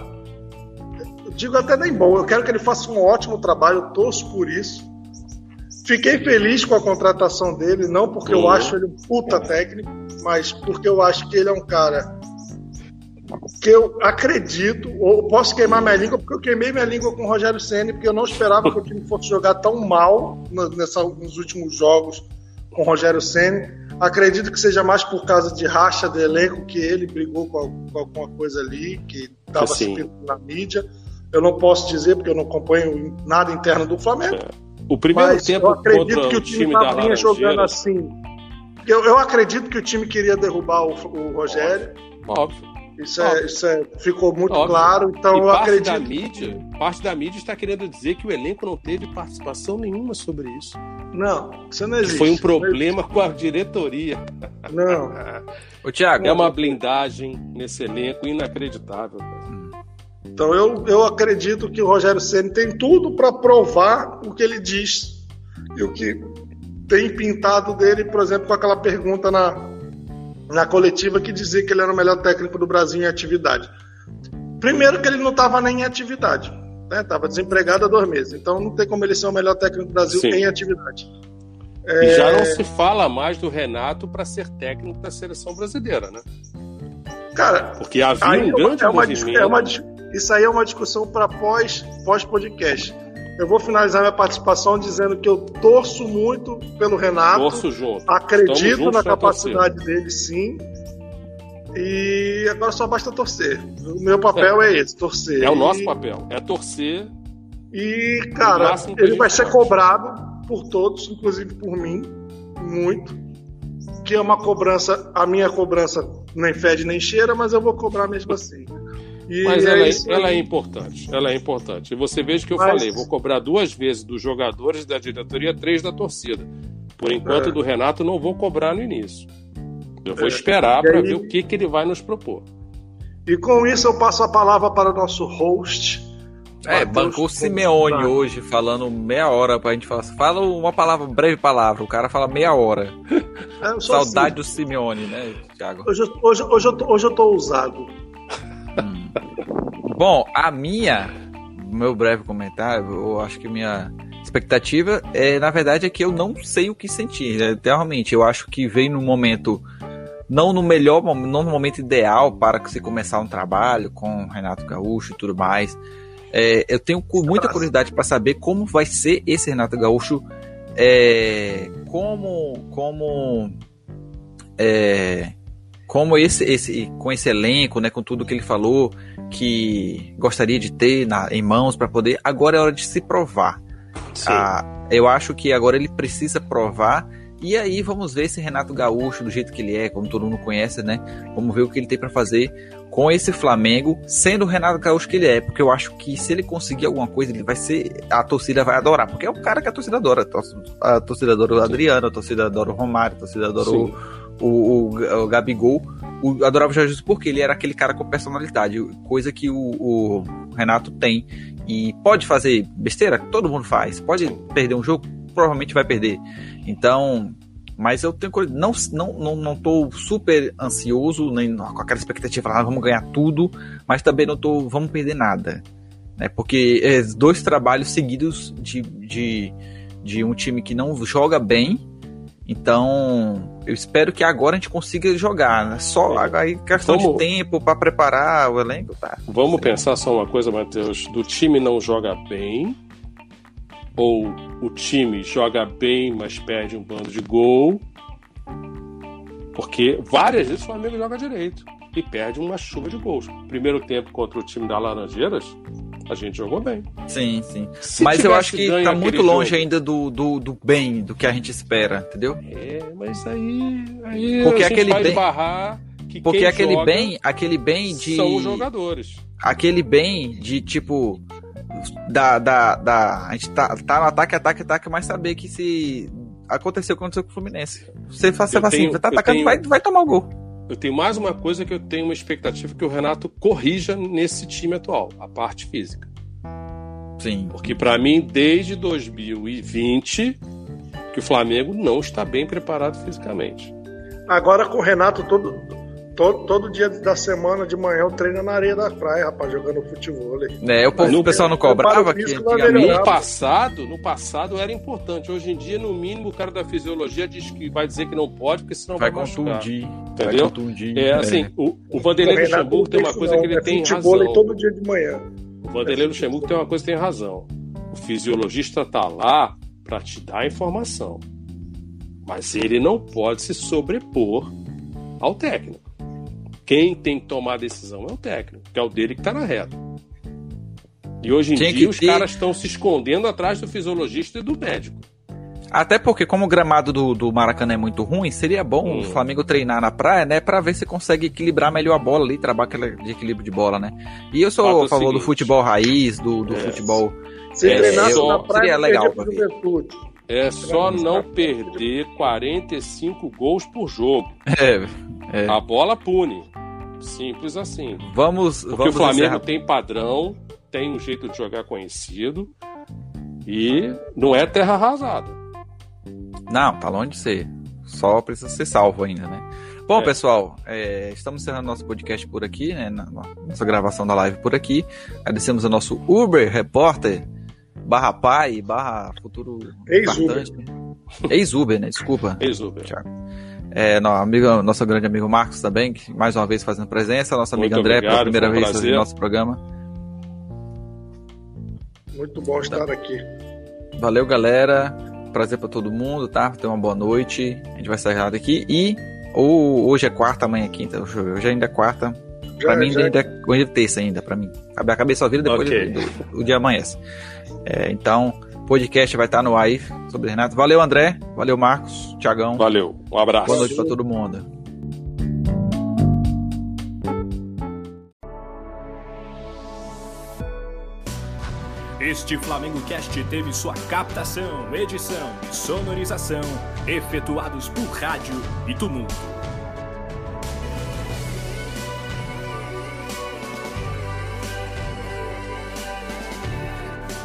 Speaker 5: Eu digo até nem bom, eu quero que ele faça um ótimo trabalho, eu torço por isso. Fiquei feliz com a contratação dele, não porque eu acho ele um puta técnico, mas porque eu acho que ele é um cara que eu acredito, ou posso queimar minha língua, porque eu queimei minha língua com o Rogério Senna, porque eu não esperava que o time fosse jogar tão mal nessa, nos últimos jogos com o Rogério Senna. Acredito que seja mais por causa de racha de elenco que ele brigou com, com alguma coisa ali, que estava se na mídia. Eu não posso dizer, porque eu não acompanho nada interno do Flamengo. É.
Speaker 3: O primeiro mas tempo eu acredito que o time, time vinha jogando
Speaker 5: assim. Eu, eu acredito que o time queria derrubar o, o Rogério.
Speaker 3: Óbvio.
Speaker 5: Isso, é, isso é, ficou muito Óbvio. claro, então e eu
Speaker 3: parte
Speaker 5: acredito.
Speaker 3: Da mídia, parte da mídia está querendo dizer que o elenco não teve participação nenhuma sobre isso.
Speaker 5: Não, isso não existe.
Speaker 3: Foi um problema com a diretoria.
Speaker 5: Não.
Speaker 3: Ô, Thiago, é uma blindagem nesse elenco inacreditável.
Speaker 5: Então eu, eu acredito que o Rogério Ceni tem tudo para provar o que ele diz e o que tem pintado dele, por exemplo, com aquela pergunta na, na coletiva que dizia que ele era o melhor técnico do Brasil em atividade. Primeiro que ele não estava nem em atividade, estava né? desempregado há dois meses, então não tem como ele ser o melhor técnico do Brasil Sim. em atividade.
Speaker 3: E é... já não se fala mais do Renato para ser técnico da seleção brasileira, né?
Speaker 5: Cara,
Speaker 3: porque havia um grande é uma, movimento.
Speaker 5: É uma, isso aí é uma discussão para pós pós podcast. Eu vou finalizar minha participação dizendo que eu torço muito pelo Renato.
Speaker 3: Torço junto.
Speaker 5: Acredito na capacidade dele, sim. E agora só basta torcer. O meu papel é, é esse, torcer.
Speaker 3: É o nosso e... papel, é torcer.
Speaker 5: E, cara, ele vai ser cobrado por todos, inclusive por mim, muito. Que é uma cobrança, a minha cobrança nem fede nem cheira, mas eu vou cobrar mesmo assim.
Speaker 3: E Mas ela, é, ela é importante, ela é importante. E você veja que eu Mas... falei, vou cobrar duas vezes dos jogadores da diretoria, três da torcida. Por enquanto, é. do Renato, não vou cobrar no início. Eu vou é. esperar para ver o que, que ele vai nos propor.
Speaker 5: E com isso eu passo a palavra para o nosso host,
Speaker 2: É, bancou o Simeone tá. hoje, falando meia hora pra gente falar. Fala uma palavra, breve palavra. O cara fala meia hora. É, Saudade assim. do Simeone, né, Thiago?
Speaker 5: Hoje, hoje, hoje, eu, tô, hoje eu tô ousado.
Speaker 2: Bom, a minha, meu breve comentário, eu acho que minha expectativa é, na verdade, é que eu não sei o que sentir. Né? Realmente, eu acho que veio no momento não no melhor, não no momento ideal para você começar um trabalho com Renato Gaúcho e tudo mais. É, eu tenho muita curiosidade para saber como vai ser esse Renato Gaúcho, é, como, como, é, como esse, esse, com esse elenco, né, com tudo que ele falou, que gostaria de ter na, em mãos para poder. Agora é hora de se provar. Ah, eu acho que agora ele precisa provar e aí vamos ver esse Renato Gaúcho do jeito que ele é, como todo mundo conhece, né? Vamos ver o que ele tem para fazer com esse Flamengo, sendo o Renato Gaúcho que ele é, porque eu acho que se ele conseguir alguma coisa, ele vai ser a torcida vai adorar, porque é o cara que a torcida adora, a torcida adora o Adriano, a torcida adora o Romário, a torcida adora o, o, o, o, Gabigol, o, adorava o Jorge Jesus porque ele era aquele cara com personalidade, coisa que o, o Renato tem e pode fazer besteira, todo mundo faz, pode perder um jogo, provavelmente vai perder. Então, mas eu tenho não não não não tô super ansioso nem com aquela expectativa, ah, vamos ganhar tudo, mas também não tô, vamos perder nada, né? Porque é dois trabalhos seguidos de, de, de um time que não joga bem. Então, eu espero que agora a gente consiga jogar, né? Só aí questão vamos, de tempo para preparar o elenco, tá?
Speaker 3: Vamos pensar só uma coisa, Matheus, do time não joga bem ou o time joga bem, mas perde um bando de gol. Porque várias vezes o Flamengo joga direito e perde uma chuva de gols. Primeiro tempo contra o time da Laranjeiras, a gente jogou bem.
Speaker 2: Sim, sim. Se mas eu acho que tá muito longe jogo... ainda do, do, do, bem, do que a gente espera, entendeu?
Speaker 3: É, mas aí. aí
Speaker 2: porque aquele bem. porque aquele bem, aquele bem de.
Speaker 3: São os jogadores.
Speaker 2: Aquele bem de tipo da, da, da. A gente tá, tá no ataque, ataque, ataque, mas saber que se aconteceu que aconteceu com o Fluminense. Você faz, você assim, tá atacando, tenho, vai, vai tomar o gol.
Speaker 3: Eu tenho mais uma coisa que eu tenho uma expectativa que o Renato corrija nesse time atual, a parte física.
Speaker 2: Sim.
Speaker 3: Porque para mim, desde 2020, que o Flamengo não está bem preparado fisicamente.
Speaker 5: Agora com o Renato todo, Todo, todo dia da semana de manhã eu treino na areia da praia, rapaz, jogando futebol.
Speaker 2: É, o, povo, o pessoal não cobrava aqui
Speaker 3: No passado, no passado era importante. Hoje em dia, no mínimo, o cara da fisiologia diz que vai dizer que não pode, porque senão vai,
Speaker 2: vai contundir.
Speaker 3: Entendeu? Vai contundir. É, assim, é. o, o Vanderlei Luxemburgo tem uma coisa não, que ele é tem razão.
Speaker 5: todo dia de manhã.
Speaker 3: O Vanderlei Luxemburgo tem uma coisa que tem razão. O fisiologista tá lá para te dar a informação. Mas ele não pode se sobrepor ao técnico. Quem tem que tomar a decisão é o técnico, que é o dele que está na reta. E hoje em Tinha dia os ter... caras estão se escondendo atrás do fisiologista e do médico.
Speaker 2: Até porque, como o gramado do, do Maracanã é muito ruim, seria bom hum. o Flamengo treinar na praia, né? Pra ver se consegue equilibrar melhor a bola ali, trabalhar de equilíbrio de bola, né? E eu sou a favor do futebol raiz, do, do é. futebol.
Speaker 5: Se é, treinar na praia, seria legal pra ver.
Speaker 3: É só não perder 45 gols por jogo.
Speaker 2: É, é.
Speaker 3: A bola pune. Simples assim.
Speaker 2: Vamos.
Speaker 3: Porque
Speaker 2: vamos
Speaker 3: o Flamengo encerrar. tem padrão, tem um jeito de jogar conhecido e não é terra arrasada.
Speaker 2: Não, tá longe de ser. Só precisa ser salvo ainda, né? Bom, é. pessoal, é, estamos encerrando nosso podcast por aqui, né? Nossa gravação da live por aqui. Agradecemos ao nosso Uber repórter barra pai, barra futuro
Speaker 5: Ex-Uber.
Speaker 2: Ex-Uber, né? Desculpa.
Speaker 3: Ex-Uber.
Speaker 2: É, no, amigo, nosso grande amigo Marcos também, que mais uma vez fazendo presença. Nosso amigo André, obrigado, pela primeira um vez no nosso programa.
Speaker 5: Muito bom estar aqui.
Speaker 2: Valeu, galera. Prazer para todo mundo, tá? Tenha uma boa noite. A gente vai sair daqui. E ou, hoje é quarta, amanhã é quinta. Hoje ainda é quarta. Já, pra mim já. ainda é, hoje é terça ainda, pra mim. A cabeça só vira depois okay. do, do, do, dia amanhece. É, então, podcast vai estar no ar aí sobre Renato. Valeu, André. Valeu, Marcos. Tiagão.
Speaker 3: Valeu. Um abraço.
Speaker 2: Boa noite para todo mundo.
Speaker 8: Este Flamengo Cast teve sua captação, edição e sonorização efetuados por rádio e tumulto.